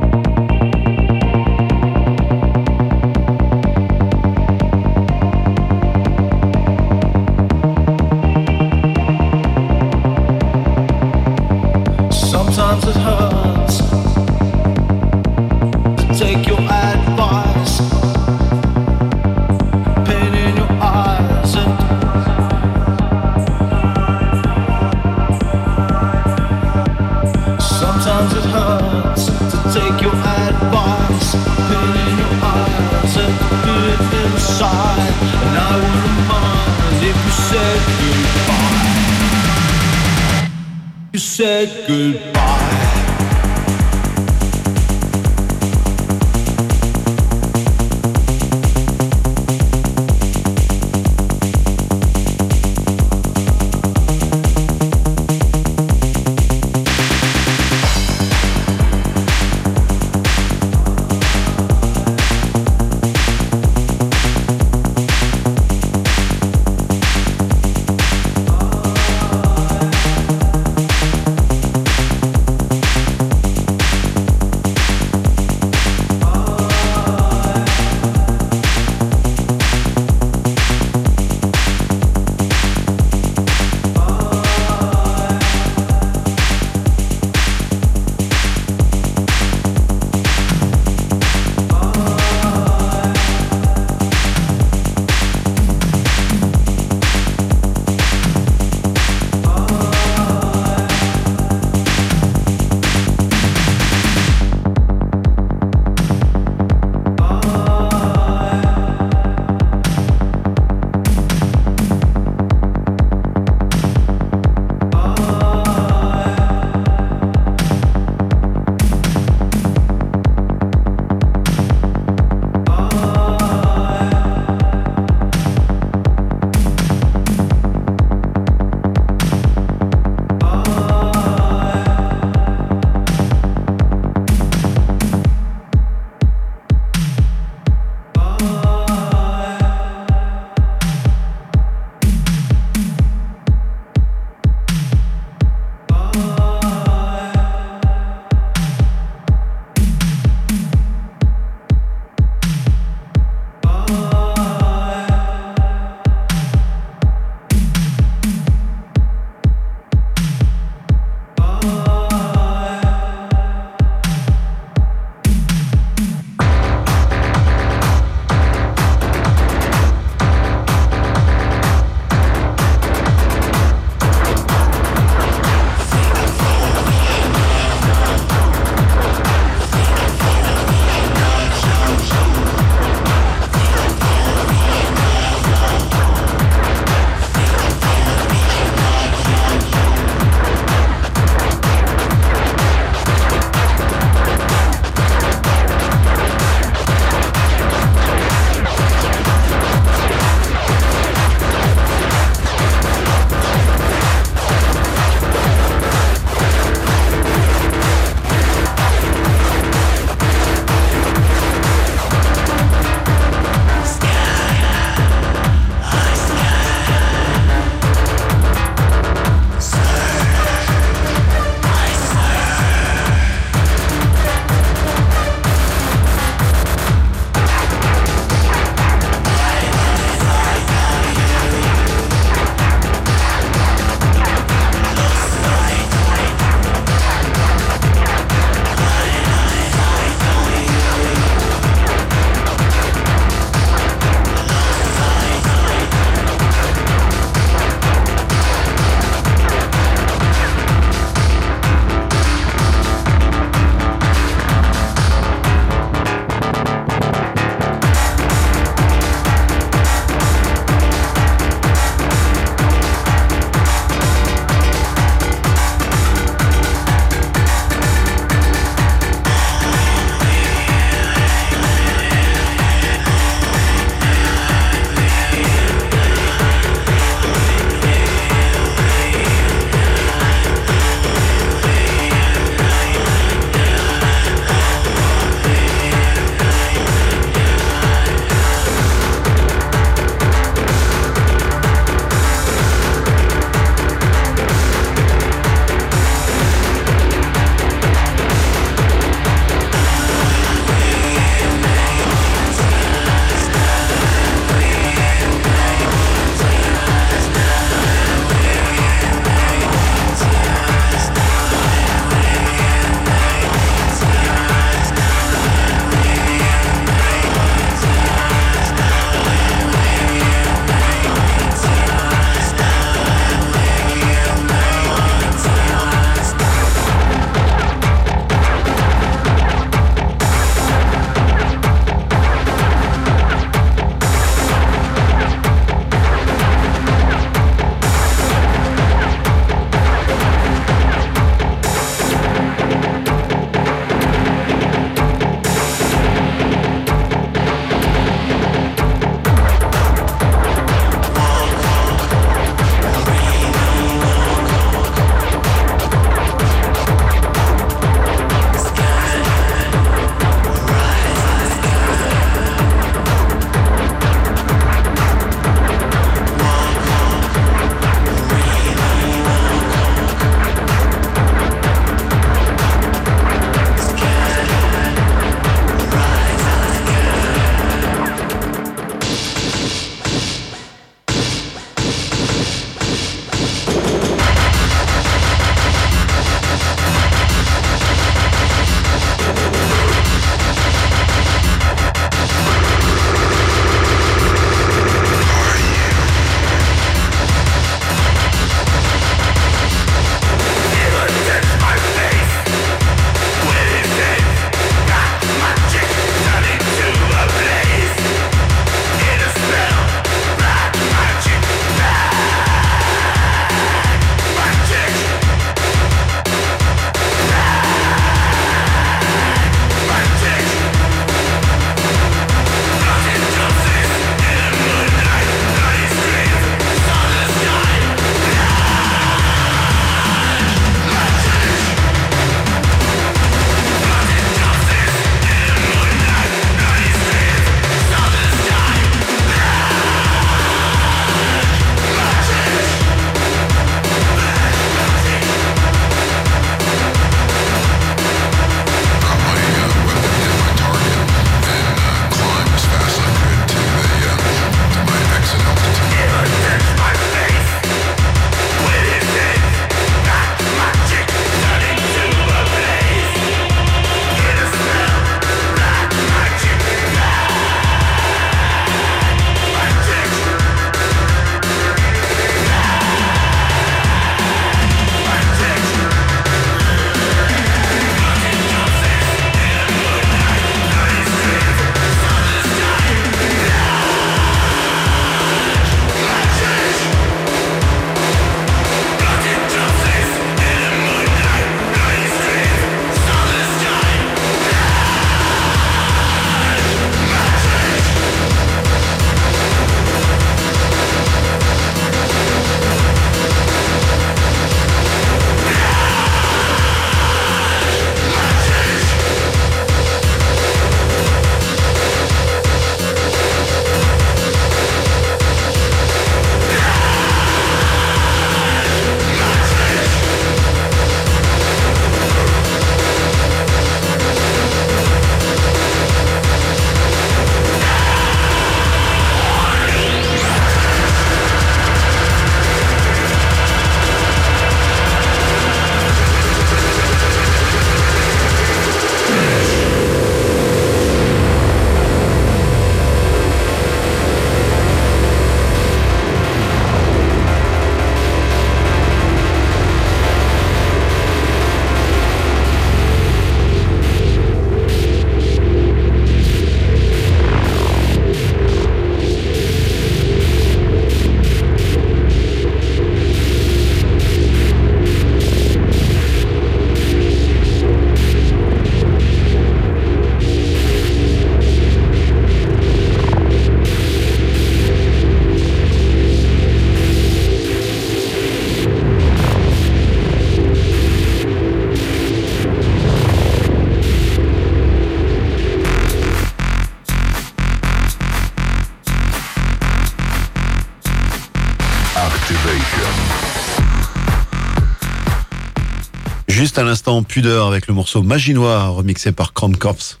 Juste à l'instant, Pudeur avec le morceau Magie Noire remixé par Crown Corps.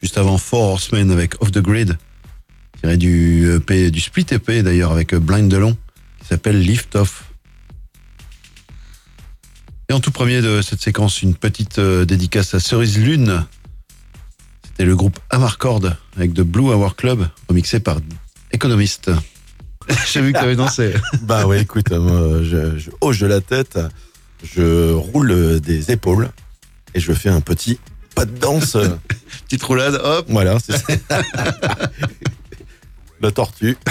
Juste avant Four Horsemen avec Off the Grid. Tiré du EP, du split EP d'ailleurs avec Blind Delon qui s'appelle Lift Off. Et en tout premier de cette séquence, une petite euh, dédicace à Cerise Lune. C'était le groupe Amarcord avec The Blue Hour Club remixé par Economist. J'ai vu que tu avais dansé. Bah ouais, écoute, euh, moi, je, je hoche de la tête, je roule des épaules et je fais un petit pas de danse. Petite roulade, hop. Voilà, c'est ça. La tortue.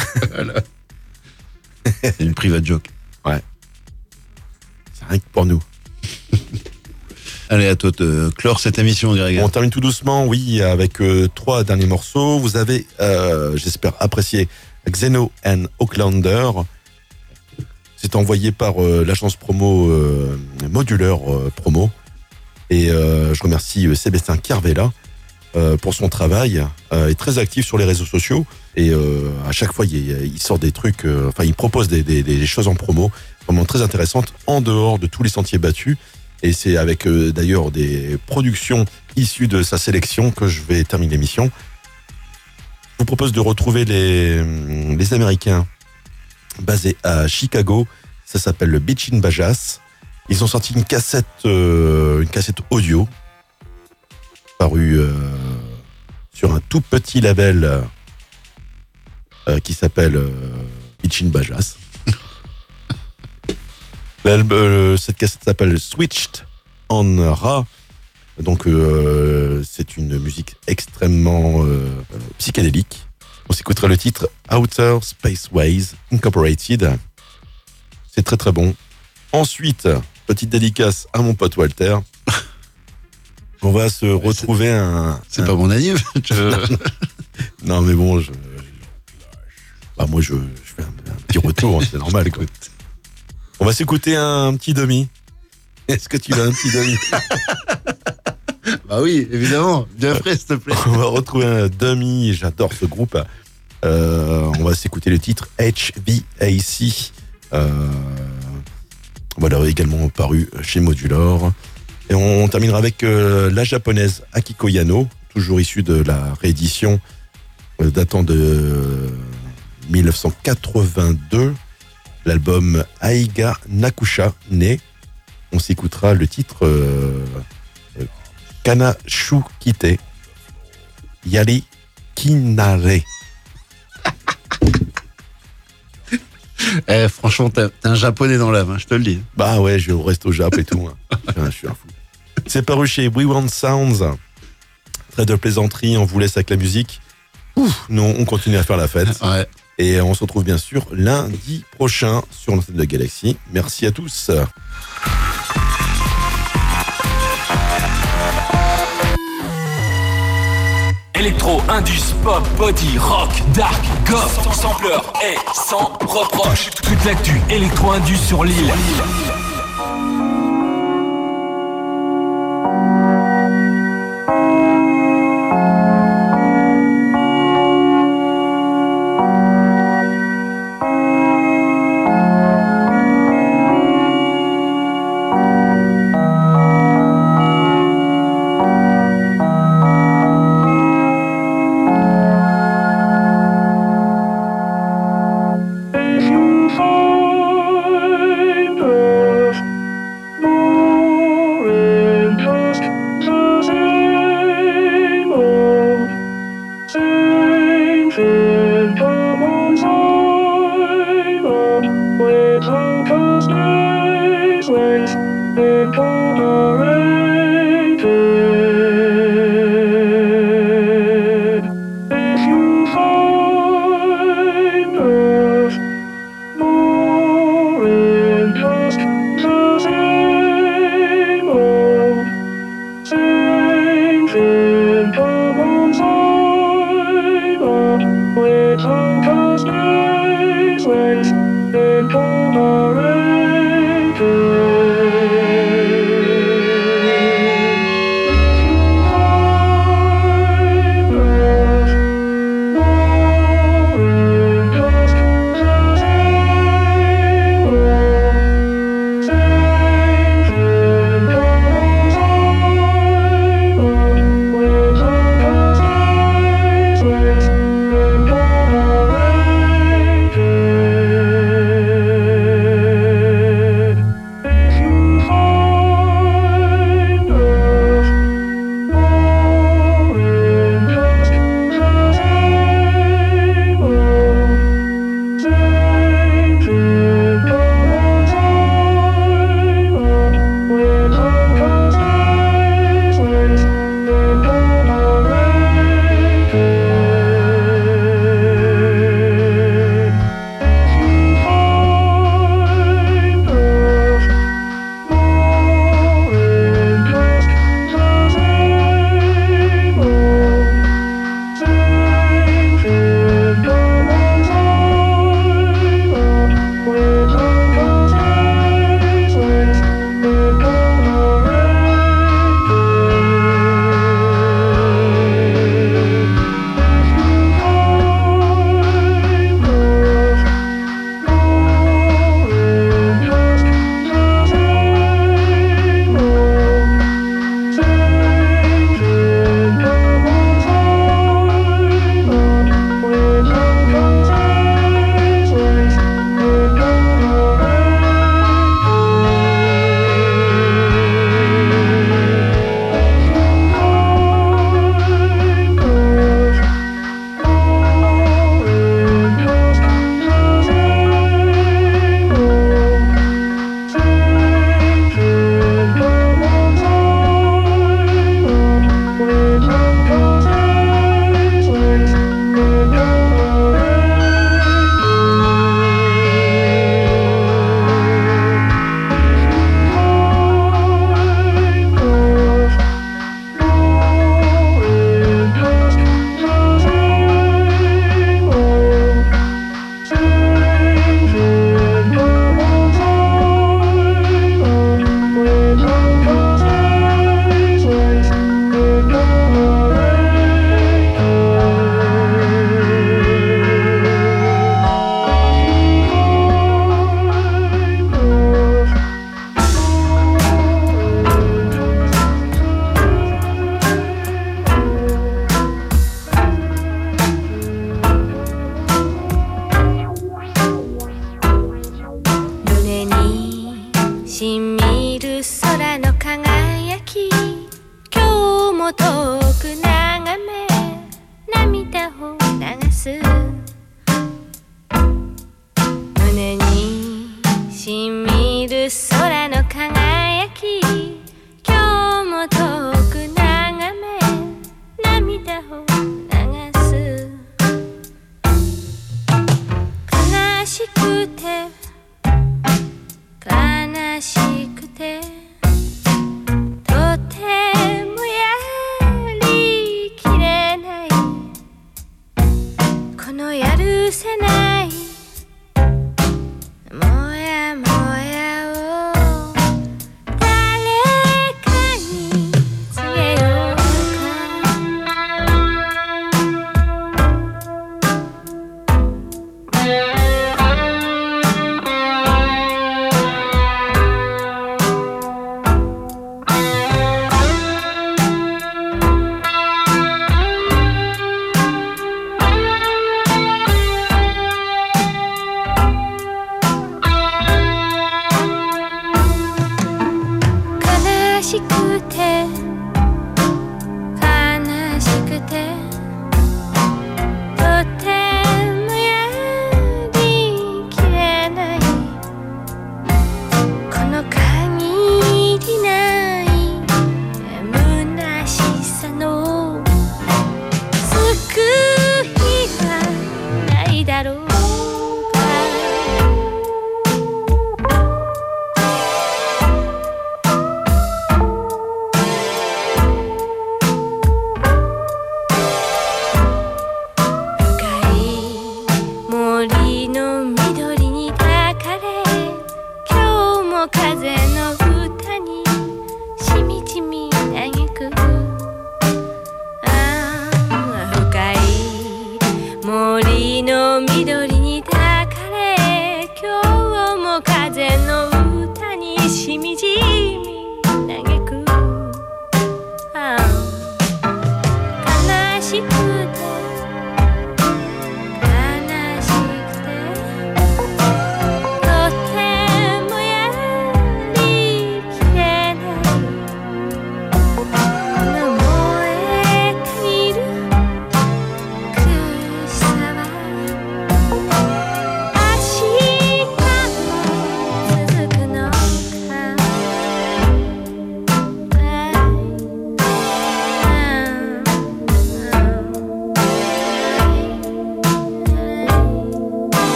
C'est une private joke. C'est rien que pour nous. Allez, à toi de clore cette émission, Greg. On termine tout doucement, oui, avec euh, trois derniers morceaux. Vous avez, euh, j'espère, apprécié Xeno and Oaklander. C'est envoyé par euh, l'agence promo euh, Modular euh, Promo. Et euh, je remercie Sébastien Carvela pour son travail. Il est très actif sur les réseaux sociaux. Et à chaque fois, il, sort des trucs, enfin, il propose des, choses en promo vraiment très intéressantes en dehors de tous les sentiers battus. Et c'est avec d'ailleurs des productions issues de sa sélection que je vais terminer l'émission. Je vous propose de retrouver les Américains basés à Chicago. Ça s'appelle le Beach Bajas. Ils ont sorti une cassette, euh, audio parue euh, sur un tout petit label euh, qui s'appelle Beach in Bajas. Cette cassette s'appelle Switched on Ra. Donc, c'est une musique extrêmement psychédélique. On s'écoutera le titre Outer Spaceways Incorporated. C'est très très bon. Ensuite, petite dédicace à mon pote Walter. On va se retrouver un. C'est un- pas mon anniv. Non, mais bon, je. Bah, moi, je, je fais un, petit retour, hein, c'est normal, quoi. On va s'écouter un petit demi. Est-ce que tu as un petit demi? bah oui, évidemment. Bien frais, s'il te plaît. On va retrouver un demi, j'adore ce groupe. Euh, on va s'écouter le titre HVAC. Euh, voilà, également paru chez Modular. Et on, terminera avec euh, la japonaise Akiko Yano, toujours issue de la réédition euh, datant de 1982, l'album Aiga Nakusha Ne. On s'écoutera le titre euh, euh, Kanashu Kite Yari Kinare. Eh, franchement, t'as t'as un japonais dans l'âme, hein, je te le dis. Bah ouais, je reste au Jap et tout. hein. Je suis un fou. C'est paru chez We Want Sounds. Très de plaisanterie, on vous laisse avec la musique. Ouf, nous, on continue à faire la fête. Ouais. Et on se retrouve bien sûr lundi prochain sur l'antenne de Galaxy. Merci à tous. Électro, Indus, Pop, Body, Rock, Dark, Goth, Sampleur et sans reproche. Toute l'actu Électro Indus sur l'île.